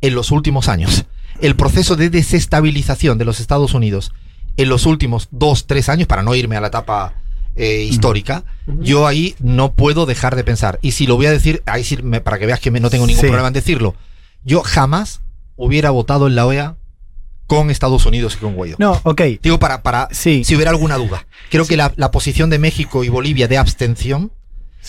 en los últimos años. El proceso de desestabilización de los Estados Unidos en los últimos dos, tres años, para no irme a la etapa eh, histórica, yo ahí no puedo dejar de pensar. Y si lo voy a decir, ahí sí, me- para que veas que me- no tengo ningún Sí. problema en decirlo, yo jamás hubiera votado en la OEA con Estados Unidos y con Guaidó. No, ok. Digo, para, para Sí. si hubiera alguna duda. Creo que la, la posición de México y Bolivia de abstención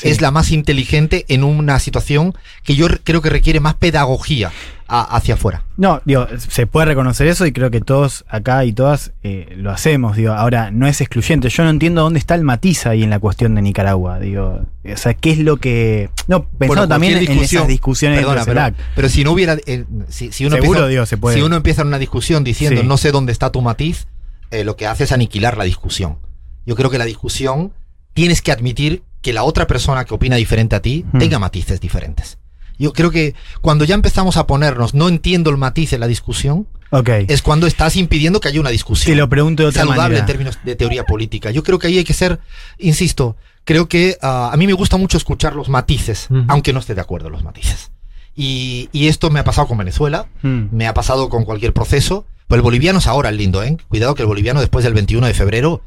Sí. es la más inteligente en una situación que yo re- creo que requiere más pedagogía a- hacia afuera. No, digo, se puede reconocer eso y creo que todos acá y todas eh, lo hacemos. Digo, ahora no es excluyente. Yo no entiendo dónde está el matiz ahí en la cuestión de Nicaragua. Digo, o sea, ¿qué es lo que. No, pensando Bueno, también en esas discusiones Perdona, pero, pero si no hubiera. eh, si, si uno Seguro, empieza, digo, se puede. Si uno empieza una discusión diciendo Sí. no sé dónde está tu matiz, eh, lo que hace es aniquilar la discusión. Yo creo que la discusión tienes que admitir que la otra persona que opina diferente a ti Hmm. tenga matices diferentes. Yo creo que cuando ya empezamos a ponernos no entiendo el matiz en la discusión, Ok. es cuando estás impidiendo que haya una discusión Te lo pregunto de otra saludable manera. en términos de teoría política. Yo creo que ahí hay que ser, insisto, creo que ah, a mí me gusta mucho escuchar los matices, aunque no esté de acuerdo en los matices. Y, y esto me ha pasado con Venezuela, Mm. me ha pasado con cualquier proceso. Pues el boliviano es ahora el lindo, ¿eh? Cuidado que el boliviano después del 21 de febrero,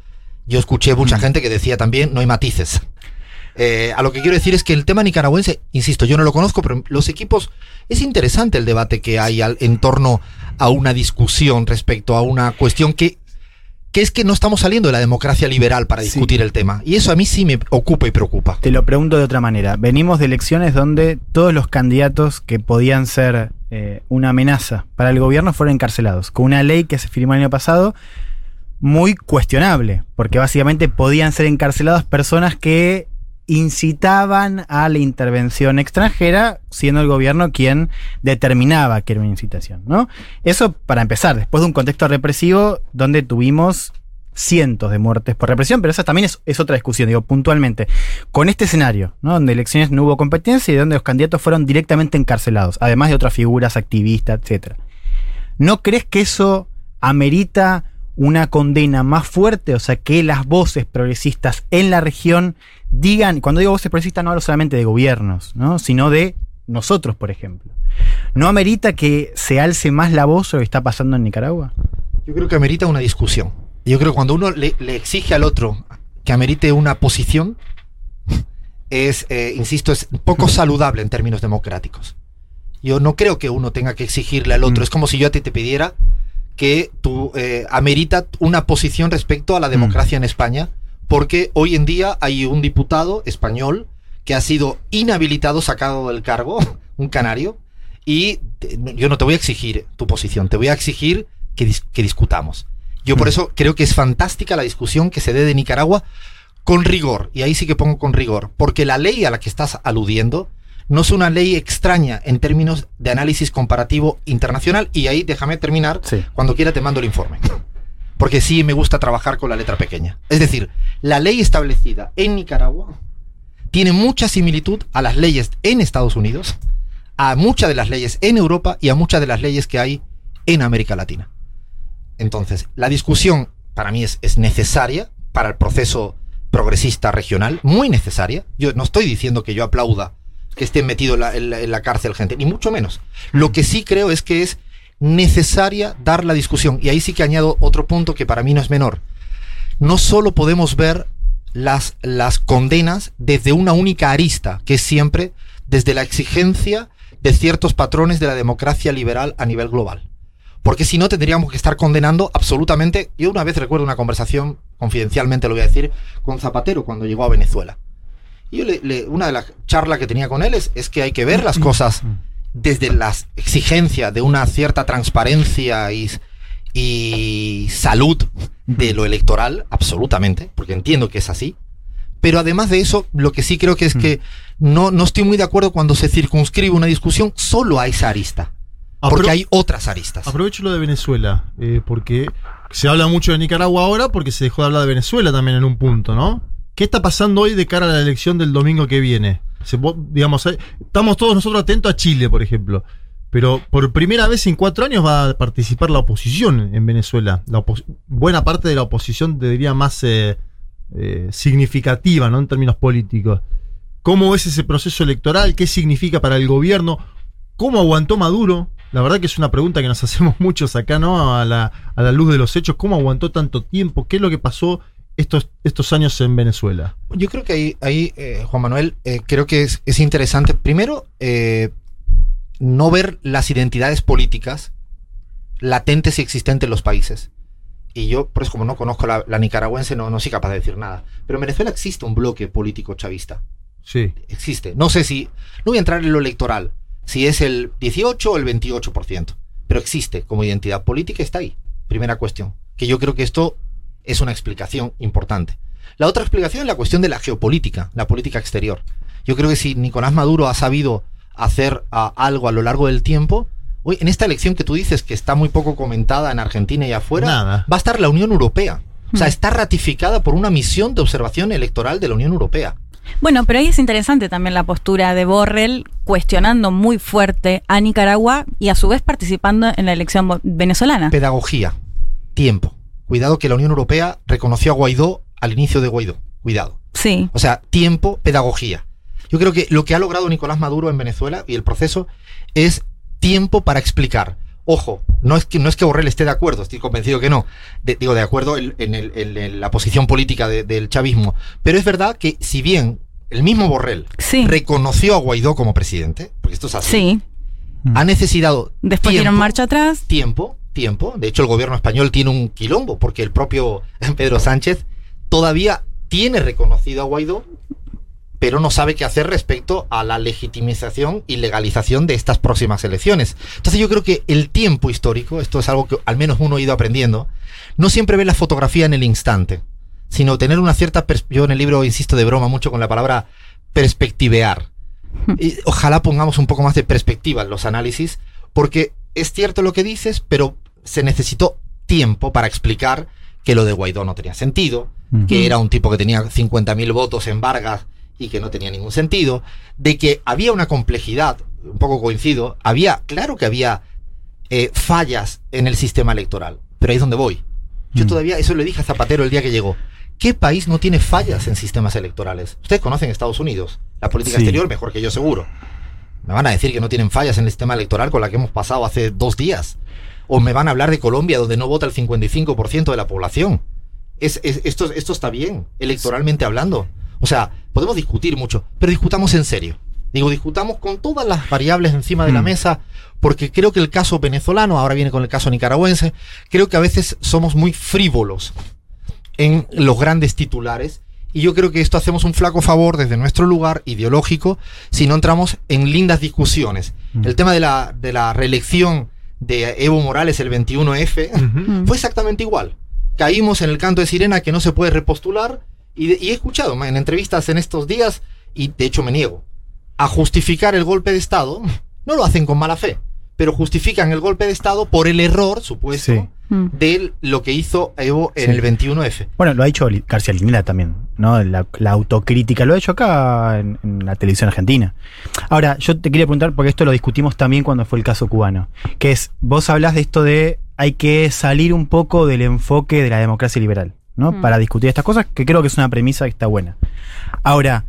yo escuché mucha Mm. gente que decía también no hay matices. Eh, a lo que quiero decir es que el tema nicaragüense, insisto, yo no lo conozco, pero los equipos, es interesante el debate que hay al- en torno a una discusión respecto a una cuestión que, que es que no estamos saliendo de la democracia liberal para Sí. discutir el tema. Y eso a mí sí me ocupa y preocupa. Te lo pregunto de otra manera. Venimos de elecciones donde todos los candidatos que podían ser eh, una amenaza para el gobierno fueron encarcelados, con una ley que se firmó el año pasado muy cuestionable, porque básicamente podían ser encarceladas personas que incitaban a la intervención extranjera, siendo el gobierno quien determinaba que era una incitación, ¿no? Eso para empezar, después de un contexto represivo donde tuvimos cientos de muertes por represión, pero esa también es, otra discusión, digo, puntualmente. Con este escenario, ¿no? donde elecciones no hubo competencia y donde los candidatos fueron directamente encarcelados, además de otras figuras, activistas, etcétera. ¿No crees que eso amerita una condena más fuerte? O sea, que las voces progresistas en la región digan, cuando digo voces progresistas no hablo solamente de gobiernos, ¿no? sino de nosotros, por ejemplo. ¿No amerita que se alce más la voz sobre lo que está pasando en Nicaragua? Yo creo que amerita una discusión. Yo creo que cuando uno le, le exige al otro que amerite una posición, es, eh, insisto, es poco saludable en términos democráticos. Yo no creo que uno tenga que exigirle al otro. Mm. Es como si yo a ti te pidiera que tú eh, amerita una posición respecto a la Mm. democracia en España, porque hoy en día hay un diputado español que ha sido inhabilitado, sacado del cargo, un canario, y te- yo no te voy a exigir tu posición, te voy a exigir que, dis- que discutamos. Yo por Mm. eso creo que es fantástica la discusión que se dé de Nicaragua con rigor, y ahí sí que pongo con rigor, porque la ley a la que estás aludiendo no es una ley extraña en términos de análisis comparativo internacional. Y ahí déjame terminar. Sí. Cuando quiera te mando el informe. Porque sí me gusta trabajar con la letra pequeña. Es decir, la ley establecida en Nicaragua tiene mucha similitud a las leyes en Estados Unidos, a muchas de las leyes en Europa y a muchas de las leyes que hay en América Latina. Entonces, la discusión para mí es, es necesaria para el proceso progresista regional, muy necesaria. Yo no estoy diciendo que yo aplauda que esté metido en la, cárcel gente, ni mucho menos. Lo que sí creo es que es necesaria dar la discusión. Y ahí sí que añado otro punto que para mí no es menor. No solo podemos ver las, las condenas desde una única arista, que es siempre desde la exigencia de ciertos patrones de la democracia liberal a nivel global. Porque si no, tendríamos que estar condenando absolutamente. Yo una vez recuerdo una conversación, confidencialmente lo voy a decir, con Zapatero cuando llegó a Venezuela. Y yo le- le- una de las charlas que tenía con él es, es que hay que ver las cosas desde la exigencia de una cierta transparencia y, y salud de lo electoral, absolutamente, porque entiendo que es así. Pero además de eso, lo que sí creo que es que no, no estoy muy de acuerdo cuando se circunscribe una discusión solo a esa arista. Porque Apro- hay otras aristas. Aprovecho lo de Venezuela, eh, porque se habla mucho de Nicaragua ahora porque se dejó de hablar de Venezuela también en un punto, ¿no? ¿Qué está pasando hoy de cara a la elección del domingo que viene? Digamos, estamos todos nosotros atentos a Chile, por ejemplo. Pero por primera vez en cuatro años va a participar la oposición en Venezuela. Buena parte de la oposición, te diría, más eh, eh, significativa, ¿no? En términos políticos. ¿Cómo ves ese proceso electoral? ¿Qué significa para el gobierno? ¿Cómo aguantó Maduro? La verdad que es una pregunta que nos hacemos muchos acá, ¿no? A la luz de los hechos. ¿Cómo aguantó tanto tiempo? ¿Qué es lo que pasó estos, estos años en Venezuela? Yo creo que ahí, ahí eh, Juan Manuel, eh, creo que es, es interesante, primero, eh, no ver las identidades políticas latentes y existentes en los países. Y yo, pues como no conozco la, la nicaragüense, no, no soy capaz de decir nada. Pero en Venezuela existe un bloque político chavista. Sí. Existe. No sé si, no voy a entrar en lo electoral, si es el 18 o el 28%, pero existe como identidad política, está ahí. Primera cuestión. Que yo creo que esto es una explicación importante. La otra explicación es la cuestión de la geopolítica, la política exterior. Yo creo que si Nicolás Maduro ha sabido hacer algo a lo largo del tiempo, hoy en esta elección que tú dices que está muy poco comentada en Argentina y afuera, Nada. va a estar la Unión Europea. O sea, Mm. está ratificada por una misión de observación electoral de la Unión Europea. Bueno, pero ahí es interesante también la postura de Borrell cuestionando muy fuerte a Nicaragua y a su vez participando en la elección venezolana. Pedagogía, tiempo. Cuidado que la Unión Europea reconoció a Guaidó al inicio de Guaidó. Cuidado. Sí. O sea, tiempo, pedagogía. Yo creo que lo que ha logrado Nicolás Maduro en Venezuela y el proceso es tiempo para explicar. Ojo, no es que, no es que Borrell esté de acuerdo, estoy convencido que no. De- digo, de acuerdo en, en el- en el- la posición política de- del chavismo. Pero es verdad que si bien el mismo Borrell Sí. reconoció a Guaidó como presidente, porque esto es así, Sí. ha necesitado Después dieron marcha atrás. tiempo, tiempo. De hecho, el gobierno español tiene un quilombo porque el propio Pedro Sánchez todavía tiene reconocido a Guaidó, pero no sabe qué hacer respecto a la legitimización y legalización de estas próximas elecciones. Entonces yo creo que el tiempo histórico, esto es algo que al menos uno ha ido aprendiendo, no siempre ve la fotografía en el instante, sino tener una cierta... Yo en el libro insisto de broma mucho con la palabra perspectivear. Y ojalá pongamos un poco más de perspectiva en los análisis, porque es cierto lo que dices, pero se necesitó tiempo para explicar que lo de Guaidó no tenía sentido, que era un tipo que tenía 50.000 votos en Vargas y que no tenía ningún sentido, de que había una complejidad, un poco coincido, había, claro que había eh, fallas en el sistema electoral, pero ahí es donde voy. Yo todavía, eso le dije a Zapatero el día que llegó. ¿Qué país no tiene fallas en sistemas electorales? Ustedes conocen Estados Unidos, la política Sí. exterior mejor que yo seguro. Me van a decir que no tienen fallas en el sistema electoral con la que hemos pasado hace dos días. O me van a hablar de Colombia, donde no vota el 55% de la población. Es, es- esto, esto está bien, electoralmente hablando. O sea, podemos discutir mucho, pero discutamos en serio. Digo, discutamos con todas las variables encima de la Mm. mesa, porque creo que el caso venezolano, ahora viene con el caso nicaragüense, creo que a veces somos muy frívolos en los grandes titulares. Y yo creo que esto hacemos un flaco favor desde nuestro lugar ideológico si no entramos en lindas discusiones. Mm. El tema de la, de la reelección de Evo Morales el 21F Mm. fue exactamente igual. Caímos en el canto de sirena que no se puede repostular y, de- y he escuchado en entrevistas en estos días y de hecho me niego. a justificar el golpe de Estado, no lo hacen con mala fe, pero justifican el golpe de Estado por el error supuesto Sí. De lo que hizo Evo en Sí. el 21F. Bueno, lo ha dicho García Linera también, ¿no? La, la autocrítica, lo ha hecho acá en, en la televisión argentina. Ahora, yo te quería preguntar, porque esto lo discutimos también cuando fue el caso cubano, que es, vos hablás de esto de hay que salir un poco del enfoque de la democracia liberal, ¿no? Mm. Para discutir estas cosas, que creo que es una premisa que está buena. Ahora,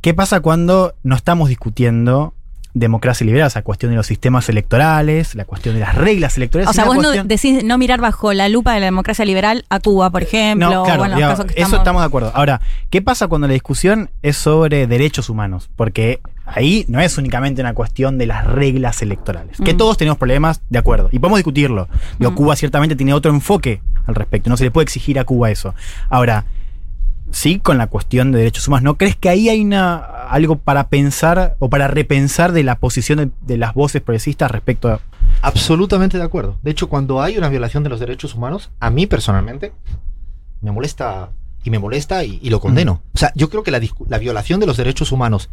¿qué pasa cuando no estamos discutiendo democracia liberal, o sea, cuestión de los sistemas electorales, la cuestión de las reglas electorales? O sea, vos no decís no mirar bajo la lupa de la democracia liberal a Cuba, por ejemplo, No, claro, o en los digamos, casos que eso estamos... estamos de acuerdo. Ahora, ¿qué pasa cuando la discusión es sobre derechos humanos? Porque ahí no es únicamente una cuestión de las reglas electorales. Que Mm. todos tenemos problemas, de acuerdo. Y podemos discutirlo. Digo, Mm. Cuba ciertamente tiene otro enfoque al respecto. No se le puede exigir a Cuba eso. Ahora, sí con la cuestión de derechos humanos. ¿No crees que ahí hay una algo para pensar o para repensar de la posición de, de las voces progresistas respecto a... Absolutamente de acuerdo. De hecho, cuando hay una violación de los derechos humanos, a mí personalmente me molesta y me molesta y, y lo condeno. O sea, yo creo que la, la violación de los derechos humanos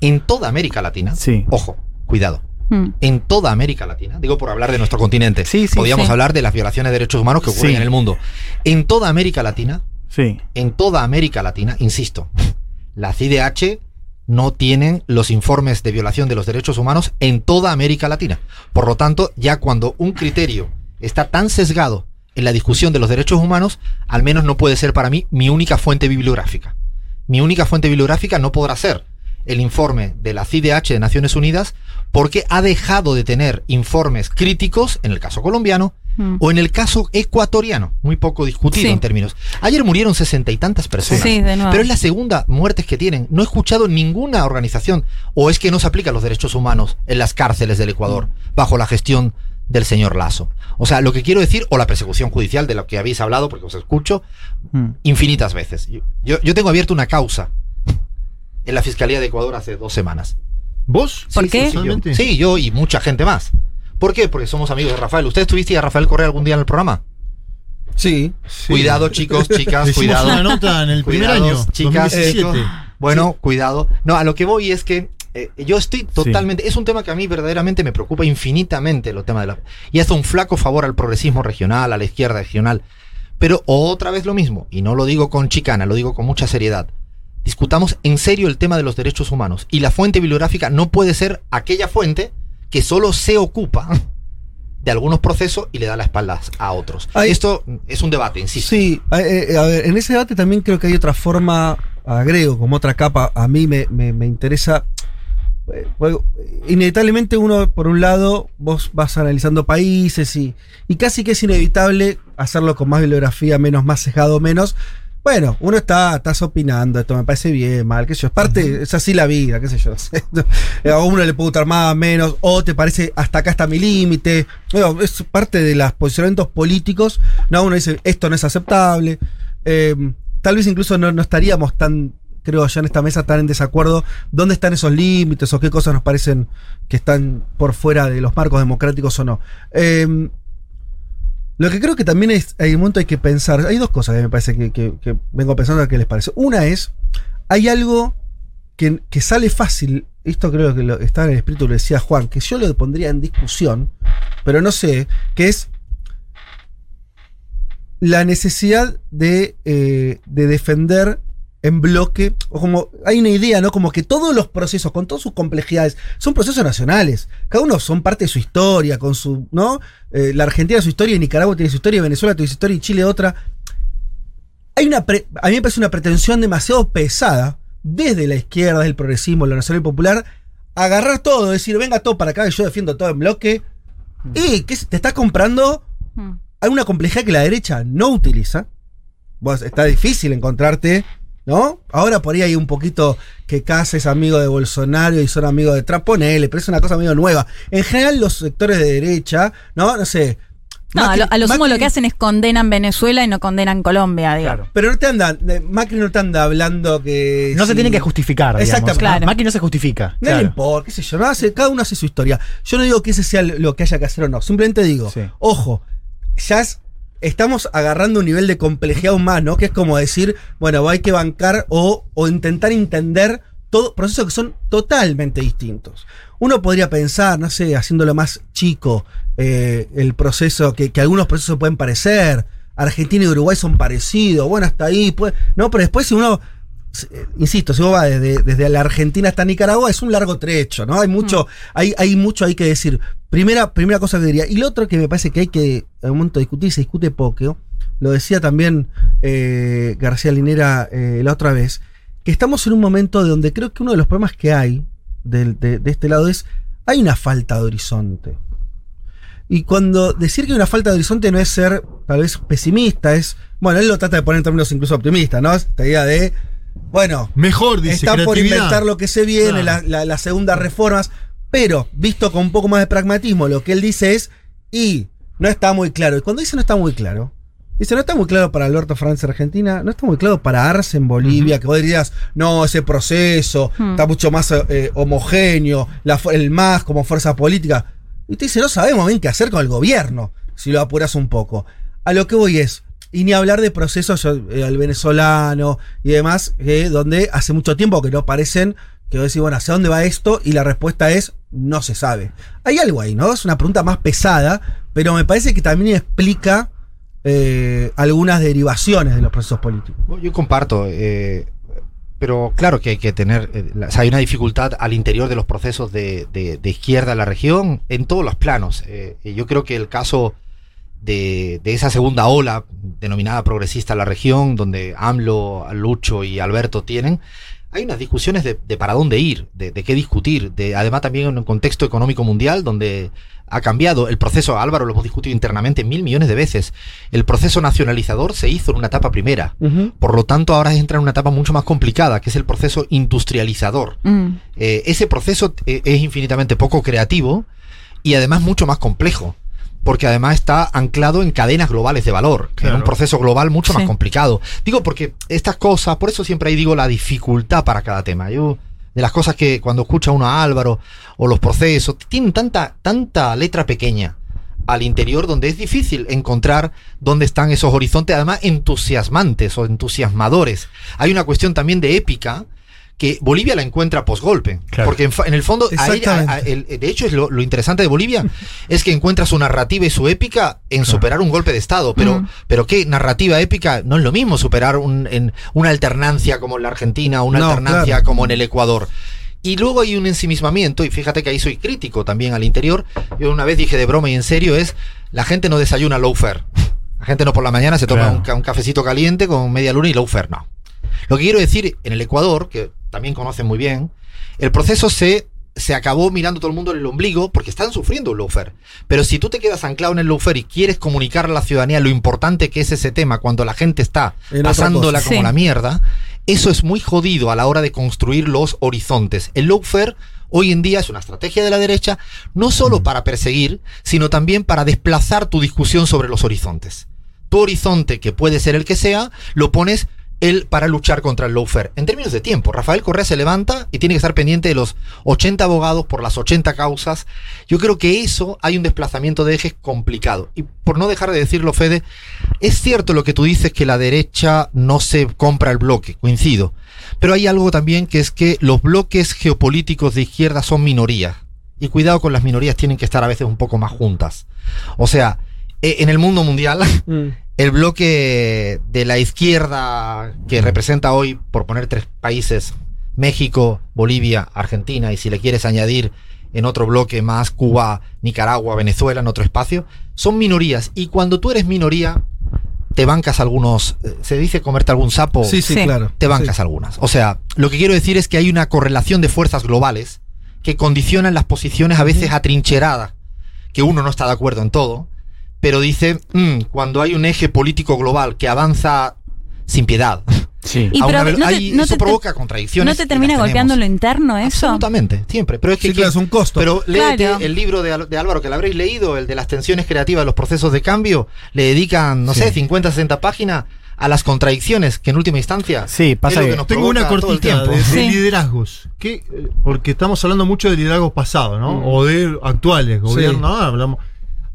en toda América Latina, Sí. ojo, cuidado, Mm. en toda América Latina, digo por hablar de nuestro continente, Sí, sí, podríamos sí. hablar de las violaciones de derechos humanos que ocurren Sí. en el mundo. En toda América Latina, Sí. en toda América Latina, insisto, la CIDH no tienen los informes de violación de los derechos humanos en toda América Latina. Por lo tanto, ya cuando un criterio está tan sesgado en la discusión de los derechos humanos, al menos no puede ser para mí mi única fuente bibliográfica. Mi única fuente bibliográfica no podrá ser el informe de la CIDH de Naciones Unidas porque ha dejado de tener informes críticos, en el caso colombiano, Mm. o en el caso ecuatoriano, muy poco discutido Sí. en términos. Ayer murieron sesenta y tantas personas. Sí, de nuevo. Pero es la segunda muerte que tienen. No he escuchado ninguna organización, o es que no se aplican los derechos humanos en las cárceles del Ecuador, bajo la gestión del señor Lazo. O sea, lo que quiero decir, o la persecución judicial de lo que habéis hablado, porque os escucho Mm. infinitas veces. Yo, yo, yo tengo abierto una causa en la Fiscalía de Ecuador hace dos semanas. ¿Vos? ¿Por Sí, qué? sí, sí, yo. Sí, yo y mucha gente más. ¿Por qué? Porque somos amigos de Rafael. ¿Usted estuviste a Rafael Correa algún día en el programa? Sí. Sí. Cuidado, chicos, chicas, cuidado. una nota en el primer Cuidados, año, chicas, 2017. chicos. Bueno, cuidado. No, a lo que voy es que eh, yo estoy totalmente. Es un tema que a mí verdaderamente me preocupa infinitamente, lo tema de la. Y hace un flaco favor al progresismo regional, a la izquierda regional. Pero otra vez lo mismo, y no lo digo con chicana, lo digo con mucha seriedad. Discutamos en serio el tema de los derechos humanos. Y la fuente bibliográfica no puede ser aquella fuente que solo se ocupa de algunos procesos y le da la espalda a otros. Esto es un debate, insisto. Sí, a, eh, a ver, en ese debate también creo que hay otra forma, agrego como otra capa, a mí me, me- me interesa. eh, bueno, inevitablemente uno, por un lado, vos vas analizando países y, y casi que es inevitable hacerlo con más bibliografía, menos, más sesgado, menos. Bueno, uno está, estás opinando, esto me parece bien, mal, qué sé yo, es parte, es así la vida, qué sé yo. A uno le puede gustar más, menos, o te parece hasta acá está mi límite. Bueno, es parte de los posicionamientos políticos. No, uno dice, esto no es aceptable. Eh, tal vez incluso no, no estaríamos tan, creo yo, en esta mesa tan en desacuerdo. ¿Dónde están esos límites o qué cosas nos parecen que están por fuera de los marcos democráticos o no? Eh, lo que creo que también es, hay un momento hay que pensar, hay dos cosas que me parece que, vengo pensando a qué les parece. Una es, hay algo que, que sale fácil, esto creo que lo, está en el espíritu, lo decía Juan, que yo lo pondría en discusión, pero no sé, que es la necesidad de, eh, de defender en bloque, o como hay una idea, ¿no? Como que todos los procesos, con todas sus complejidades, son procesos nacionales. Cada uno son parte de su historia, con su, ¿no? Eh, la Argentina su historia, y Nicaragua tiene su historia, y Venezuela tiene su historia, y Chile otra. Hay una pre- a mí me parece una pretensión demasiado pesada, desde la izquierda, desde el progresismo, lo nacional y popular, agarrar todo, decir, venga todo para acá, que yo defiendo todo en bloque, y que te está comprando Mm. hay una complejidad que la derecha no utiliza. Vos, está difícil encontrarte, ¿no? Ahora por ahí hay un poquito que Casa es amigo de Bolsonaro y son amigos de Trump, ponele, pero es una cosa medio nueva. En general, los sectores de derecha, ¿no? No sé. No, a lo, a lo sumo Macri- lo que hacen es condenan Venezuela y no condenan Colombia, digo. Claro. Pero no te andan, eh, Macri no te anda hablando que. No se tiene que justificar, digamos. Exactamente. Claro. Macri no se justifica. No le importa, qué sé yo, no hace- cada uno hace su historia. Yo no digo que ese sea lo que haya que hacer o no, simplemente digo, Sí. ojo, ya es- estamos agarrando un nivel de complejidad humano que es como decir, bueno, hay que bancar o, o intentar entender todo, procesos que son totalmente distintos. Uno podría pensar, no sé, haciéndolo más chico, eh, el proceso, que, algunos procesos pueden parecer, Argentina y Uruguay son parecidos, bueno, hasta ahí, pues, no, pero después si uno, insisto, si uno va desde, desde la Argentina hasta Nicaragua, es un largo trecho, ¿no? Hay mucho, hay, hay mucho ahí que decir. Primera, primera cosa que diría. Y lo otro que me parece que hay que, en un momento discutir, se discute poco, lo decía también eh, García Linera eh, la otra vez, que estamos en un momento de donde creo que uno de los problemas que hay del- de, de este lado es, hay una falta de horizonte. Y cuando decir que hay una falta de horizonte no es ser tal vez pesimista, es, bueno, él lo trata de poner en términos incluso optimistas, ¿no? Esta idea de, bueno, Mejor, dice están por inventar lo que se viene, Claro. la- la- las segundas reformas, pero visto con un poco más de pragmatismo, lo que él dice es, y no está muy claro. Y cuando dice no está muy claro, dice no está muy claro para Alberto en Argentina, no está muy claro para Arce en Bolivia, que vos dirías, no, ese proceso Hmm. está mucho más eh, homogéneo, la el MAS como fuerza política. Y usted dice, no sabemos bien qué hacer con el gobierno, si lo apuras un poco. A lo que voy es, y ni hablar de procesos, eh, el venezolano y demás, eh, donde hace mucho tiempo que no parecen, que decís, bueno, ¿hacia dónde va esto? Y la respuesta es, no se sabe. Hay algo ahí, ¿no? Es una pregunta más pesada, pero me parece que también explica eh, algunas derivaciones de los procesos políticos. Yo comparto, eh, pero claro que hay que tener, o sea, hay una dificultad al interior de los procesos de, de- izquierda en la región en todos los planos. Yo creo que el caso de, de esa segunda ola denominada progresista en la región, donde AMLO, Lucho y Alberto tienen, hay unas discusiones de, de para dónde ir, de, de qué discutir, de, además también en un contexto económico mundial donde ha cambiado el proceso, Álvaro, lo hemos discutido internamente mil millones de veces, el proceso nacionalizador se hizo en una etapa primera. Por lo tanto, ahora entra en una etapa mucho más complicada, que es el proceso industrializador. Mm. Eh, ese proceso eh, es infinitamente poco creativo y además mucho más complejo, porque además está anclado en cadenas globales de valor, en un proceso global mucho más complicado. Digo porque estas cosas, por eso siempre ahí digo la dificultad para cada tema. Yo de las cosas que cuando escucha uno a Álvaro o los procesos tienen tanta tanta letra pequeña al interior donde es difícil encontrar dónde están esos horizontes, además entusiasmantes o entusiasmadores. Hay una cuestión también de épica que Bolivia la encuentra posgolpe. Claro. Porque en, el fondo, a ella- Exactamente. a- el- de hecho, es lo, lo interesante de Bolivia es que encuentra su narrativa y su épica en superar un golpe de Estado. Pero, pero qué narrativa épica, no es lo mismo superar un, en una alternancia como en la Argentina, una No, alternancia claro. como en el Ecuador. Y luego hay un ensimismamiento, y fíjate que ahí soy crítico también al interior. Yo una vez dije de broma y en serio, es la gente no desayuna low fare. La gente no por la mañana se toma Claro. un, ca- un cafecito caliente con media luna y low fare, no. Lo que quiero decir, en el Ecuador, que también conocen muy bien, el proceso se, se acabó mirando todo el mundo en el ombligo porque están sufriendo un lawfare. Pero si tú te quedas anclado en el lawfare y quieres comunicar a la ciudadanía lo importante que es ese tema cuando la gente está En pasándola como Sí. la mierda, eso es muy jodido a la hora de construir los horizontes. El lawfare hoy en día es una estrategia de la derecha no solo para perseguir, sino también para desplazar tu discusión sobre los horizontes. Tu horizonte, que puede ser el que sea, lo pones el para luchar contra el lawfare. En términos de tiempo, Rafael Correa se levanta y tiene que estar pendiente de los 80 abogados por las 80 causas. Yo creo que eso hay un desplazamiento de ejes complicado. Y por no dejar de decirlo, Fede, es cierto lo que tú dices que la derecha no se compra el bloque, coincido. Pero hay algo también que es que los bloques geopolíticos de izquierda son minorías. Y cuidado con las minorías, tienen que estar a veces un poco más juntas. O sea, eh, en el mundo mundial, el bloque de la izquierda que representa hoy, por poner tres países, México, Bolivia, Argentina, y si le quieres añadir en otro bloque más Cuba, Nicaragua, Venezuela, en otro espacio, son minorías. Y cuando tú eres minoría, te bancas algunos, eh, se dice comerte algún sapo, Sí, sí, Sí. claro. te bancas Sí. algunas. O sea, lo que quiero decir es que hay una correlación de fuerzas globales que condicionan las posiciones a veces atrincheradas, que uno no está de acuerdo en todo, pero dice, "Mm, cuando hay un eje político global que avanza sin piedad, Sí. Y pero no te- ahí no eso te- provoca contradicciones. ¿No te termina golpeando lo interno eso? Absolutamente, siempre. Pero es que, Sí, claro, que- es un costo. pero léete Claro. el libro de, Álvaro, que lo habréis leído, el de las tensiones creativas, los procesos de cambio, le dedican, no Sí. sé, 50, 60 páginas a las contradicciones, que en última instancia Sí, pasa es lo que- nos Tengo una provoca todo el cortita tiempo. de, de Sí. liderazgos. Eh, Porque estamos hablando mucho de liderazgos pasados, ¿no? O de actuales gobiernos. ¿no? Hablamos.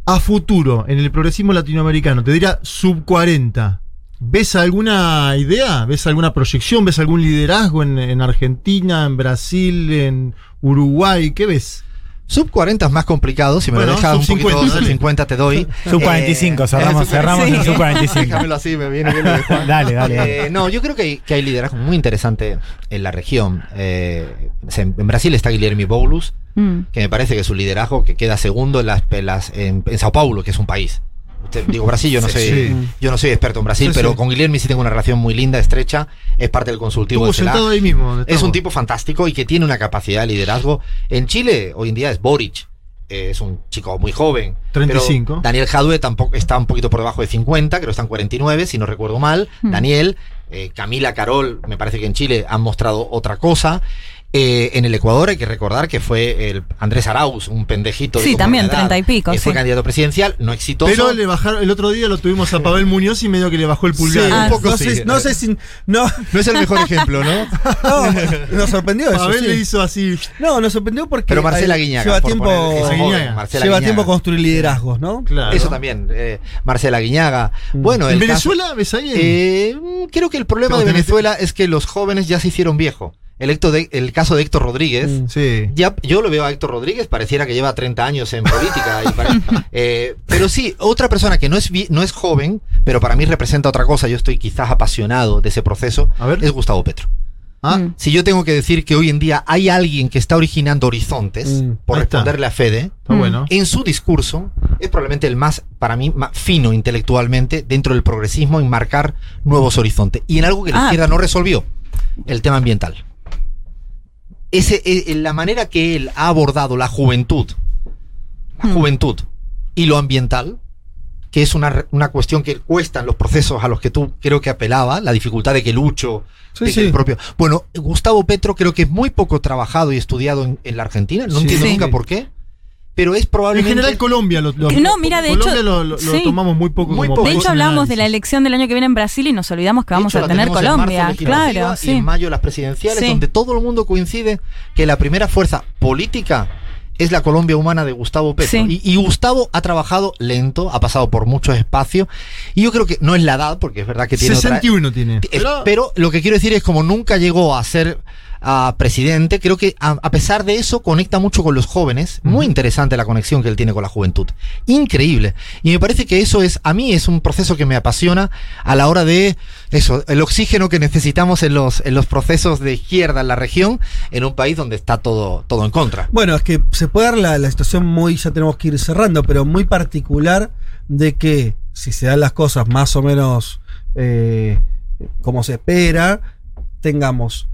A futuro, en el progresismo latinoamericano, te diría sub 40. ¿Ves alguna idea? ¿Ves alguna proyección? ¿Ves algún liderazgo en, en Argentina, en Brasil, en Uruguay? ¿Qué ves? Sub 40 es más complicado, si me Bueno, lo dejas un poquito, 50, sub dale. 50 te doy. Sub Eh, 45, cerramos, eh, cerramos en Sí. sub 45. Déjamelo así, me viene bien. Dale, dale, dale. Eh, no, yo creo que hay, que hay liderazgo muy interesante en la región. Eh, en Brasil está Guilherme Boulos, Mm. que me parece que es un liderazgo que queda segundo en, las, en, las- en- en Sao Paulo, que es un país. Usted- digo Brasil, yo no Sí, soy, sí. yo no soy experto en Brasil, Sí, pero sí. con Guilherme sí tengo una relación muy linda, estrecha. Es parte del consultivo Estuvo de CELAC. sentado ahí mismo. donde Es un tipo fantástico y que tiene una capacidad de liderazgo. En Chile, hoy en día es Boric. eh, es un chico muy joven. 35. Pero Daniel Jadue tampoco está un poquito por debajo de 50, creo que están 49, si no recuerdo mal. Hmm. Daniel, eh, Camila Carol, me parece que en Chile han mostrado otra cosa. Eh, en el Ecuador hay que recordar que fue el Andrés Arauz, un pendejito. de Sí, también, 30 y pico, que fue candidato presidencial, no exitoso. Pero le bajaron, el otro día lo tuvimos a Pavel Muñoz y medio que le bajó el pulgar. Sí, Ah, un poco no, sí. sé, no sé si. No, No es el mejor ejemplo, ¿no? no, nos sorprendió eso. Pavel sí. le hizo así. No, nos sorprendió porque. Pero Marcela Guiñaga. Lleva por tiempo, poner Guiñaga. Marcela lleva Guiñaga. tiempo construir liderazgos, ¿no? Claro. Eso también. eh, Marcela Guiñaga. Bueno, ¿En el Venezuela ves ahí? Eh, mm, creo que el problema de Venezuela es que los jóvenes ya se hicieron viejo. El, Héctor de- el caso de Héctor Rodríguez. Mm. sí. Ya, yo lo veo a Héctor Rodríguez, pareciera que lleva 30 años en política. y eh, pero sí, otra persona que no es, no es joven, pero para mí representa otra cosa, yo estoy quizás apasionado de ese proceso, A ver. es Gustavo Petro. Ah, Mm. Si yo tengo que decir que hoy en día hay alguien que está originando horizontes, Mm, por ahí está. responderle a Fede, está bueno. en su discurso es probablemente el más, para mí, más fino intelectualmente dentro del progresismo en marcar nuevos horizontes. Y en algo que la Ah. izquierda no resolvió, el tema ambiental. Ese, eh, la manera que él ha abordado la juventud, la Mm. juventud y lo ambiental, que es una, una cuestión que cuesta en los procesos a los que tú creo que apelaba, la dificultad de que Lucho, Sí, de que sí. el propio... Bueno, Gustavo Petro creo que es muy poco trabajado y estudiado en, en la Argentina, no Sí. entiendo nunca por qué, pero es En probablemente... general Colombia lo, lo- No, mira, de Colombia hecho, lo, lo- tomamos muy poco Muy como poco. De hecho, en hablábamos de la elección del año que viene en Brasil y nos olvidamos que De vamos hecho, a tener en Colombia. Claro, Y sí. en mayo las presidenciales, Sí. donde todo el mundo coincide que la primera fuerza política es la Colombia humana de Gustavo Petro. Sí. Y, y Gustavo ha trabajado lento, ha pasado por muchos espacios. Y yo creo que no es la edad, porque es verdad que tiene otra- 61 tiene. es- Pero- pero lo que quiero decir es como nunca llegó a ser ah, presidente, creo que a, a pesar de eso conecta mucho con los jóvenes. Muy interesante la conexión que él tiene con la juventud. Increíble. Y me parece que eso es, a mí es un proceso que me apasiona a la hora de eso, el oxígeno que necesitamos en los, en los procesos de izquierda en la región, en un país donde está todo, todo en contra. Bueno, es que se puede dar la, la situación muy, ya tenemos que ir cerrando, pero muy particular de que si se dan las cosas más o menos eh, como se espera, tengamos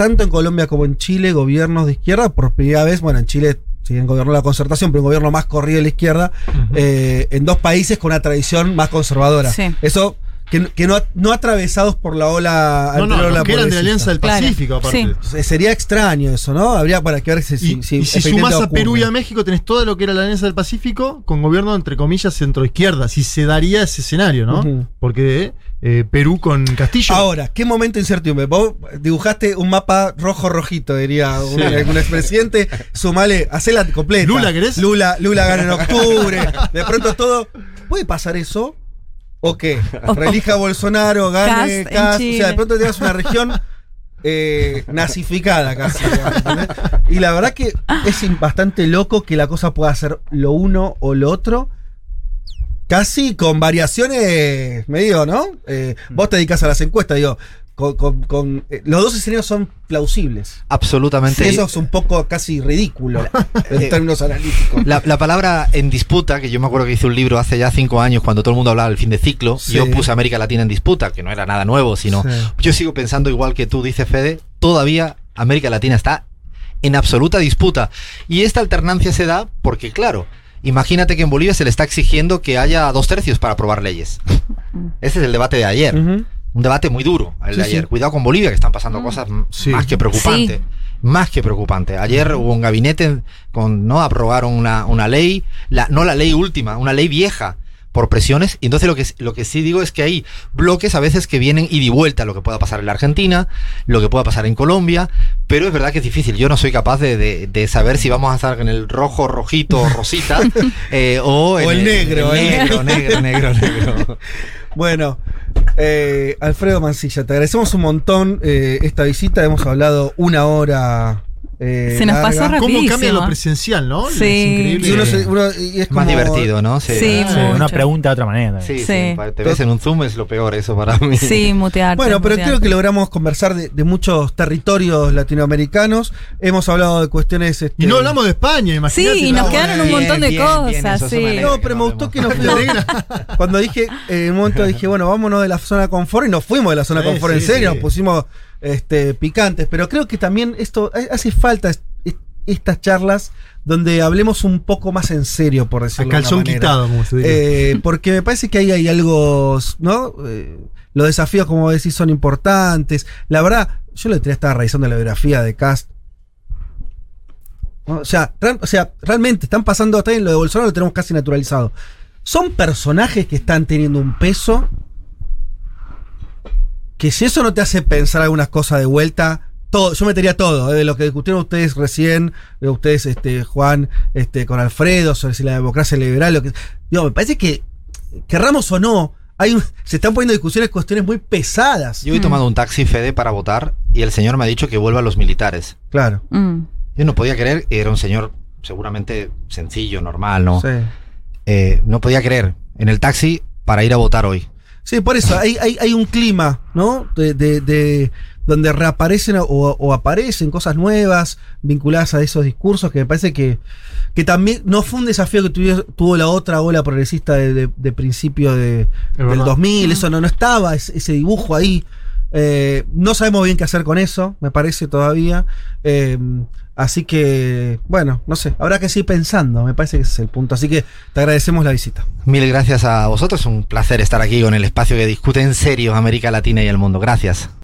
tanto en Colombia como en Chile gobiernos de izquierda, por primera vez, bueno, en Chile siguen gobierno de la concertación, pero un gobierno más corrido de la izquierda, eh, en dos países con una tradición más conservadora. Sí. Eso que, que no, no atravesados por la ola No, no, los que eran de la. Alianza del Claro. Pacífico, aparte. Sí. Se- Sería extraño eso, ¿no? Habría para que ver si, Y, si, y si sumás a. Perú y a México, tenés todo lo que era la Alianza del Pacífico con gobierno, entre comillas, centro-izquierda. Si se daría ese escenario, ¿no? Porque eh, Perú con Castillo. Ahora, ¿qué momento de incertidumbre? Vos dibujaste un mapa rojo-rojito, diría un, algún expresidente. Sumale, hacela completa. Lula, ¿querés? Lula, Lula gana en octubre. De pronto todo. ¿Puede pasar eso? ¿O qué? Relija Bolsonaro, gane Cast. O sea, de pronto tengas una región eh, nazificada casi. Y la verdad que es bastante loco que la cosa pueda ser lo uno o lo otro. Casi con variaciones medio, ¿no? Eh, vos te dedicas a las encuestas, digo. Con, con- con- eh, los dos escenarios son plausibles. Absolutamente. Eso es un poco casi ridículo en Eh, términos analíticos. La, la palabra en disputa, que yo me acuerdo que hice un libro hace ya cinco años cuando todo el mundo hablaba del fin de ciclo, Sí. yo puse América Latina en disputa, que no era nada nuevo, sino Sí. yo sigo pensando igual que tú, dice Fede, todavía América Latina está en absoluta disputa. Y esta alternancia se da porque, claro, imagínate que en Bolivia se le está exigiendo que haya dos tercios para aprobar leyes. Ese es el debate de ayer. Ujú. Un debate muy duro el de ayer. sí. Cuidado con Bolivia, que están pasando cosas m- Sí. más que preocupantes. Sí. Más que preocupante. Ayer hubo un gabinete con, ¿no? Aprobaron una, una ley, la, no la ley última, una ley vieja por presiones. Y entonces lo que, lo que sí digo es que hay bloques a veces que vienen ida y vuelta, lo que pueda pasar en la Argentina, lo que pueda pasar en Colombia, pero es verdad que es difícil. Yo no soy capaz de, de- de saber si vamos a estar en el rojo, rojito, rosita, eh, o, el negro, el el negro, negro, negro, negro. Bueno, eh, Alfredo Mancilla, te agradecemos un montón eh, esta visita. Hemos hablado una hora. Eh, Se nos larga. pasó ¿Cómo Rapidísimo. cambia lo presencial, no? Sí. Es increíble. Y uno se- uno- y es Más divertido, ¿no? Sí. Sí, una pregunta de otra manera. Sí, Sí. sí, pa- Te ves en un Zoom, es lo peor eso para mí. Sí, mutear. Bueno, pero creo que logramos conversar de, de muchos territorios latinoamericanos. Hemos hablado de cuestiones. este, Y no hablamos de España, imagínate. Sí, y nos no, quedaron un Bien, montón de bien, cosas, sí. No, pero me gustó que nos. Cuando dije, eh, en un momento dije, bueno, vámonos de la zona de confort y nos fuimos de la zona de Sí, confort en serio, sí. nos pusimos este, picantes. Pero creo que también esto ha- hace falta es- es- estas charlas donde hablemos un poco más en serio, por A decirlo de calzón manera. quitado, como se diría. Eh, porque me parece que ahí hay algo, ¿no? Eh, los desafíos, como decís, son importantes. La verdad, yo otro día estaba revisando la biografía de Cast. ¿no? O, sea, o sea, realmente están pasando hasta en lo de Bolsonaro, lo tenemos casi naturalizado. Son personajes que están teniendo un peso que si eso no te hace pensar algunas cosas de vuelta, todo, yo metería todo, eh, de lo que discutieron ustedes recién, de ustedes, este, Juan, este, con Alfredo, sobre si la democracia liberal, lo que. Digo, me parece que, querramos o no, hay un- se están poniendo discusiones, cuestiones muy pesadas. Yo he tomado un taxi Fede para votar y el señor me ha dicho que vuelva a los militares. Claro. Mm. Yo no podía creer, era un señor seguramente sencillo, normal, ¿no? Sí. Eh, no podía creer en el taxi para ir a votar hoy. Sí, por eso hay, hay, hay un clima, ¿no? De, de- de- donde reaparecen o, o aparecen cosas nuevas vinculadas a esos discursos que me parece que, que también no fue un desafío que tuvo la otra ola progresista de, de- de principio de, del verdad. 2000, eso no, no estaba, ese, ese dibujo ahí. Eh, no sabemos bien qué hacer con eso, me parece todavía. Eh, así que, bueno, no sé, habrá que seguir pensando, me parece que ese es el punto. Así que te agradecemos la visita. Mil gracias a vosotros, un placer estar aquí con el espacio que discute en serio América Latina y el mundo. Gracias.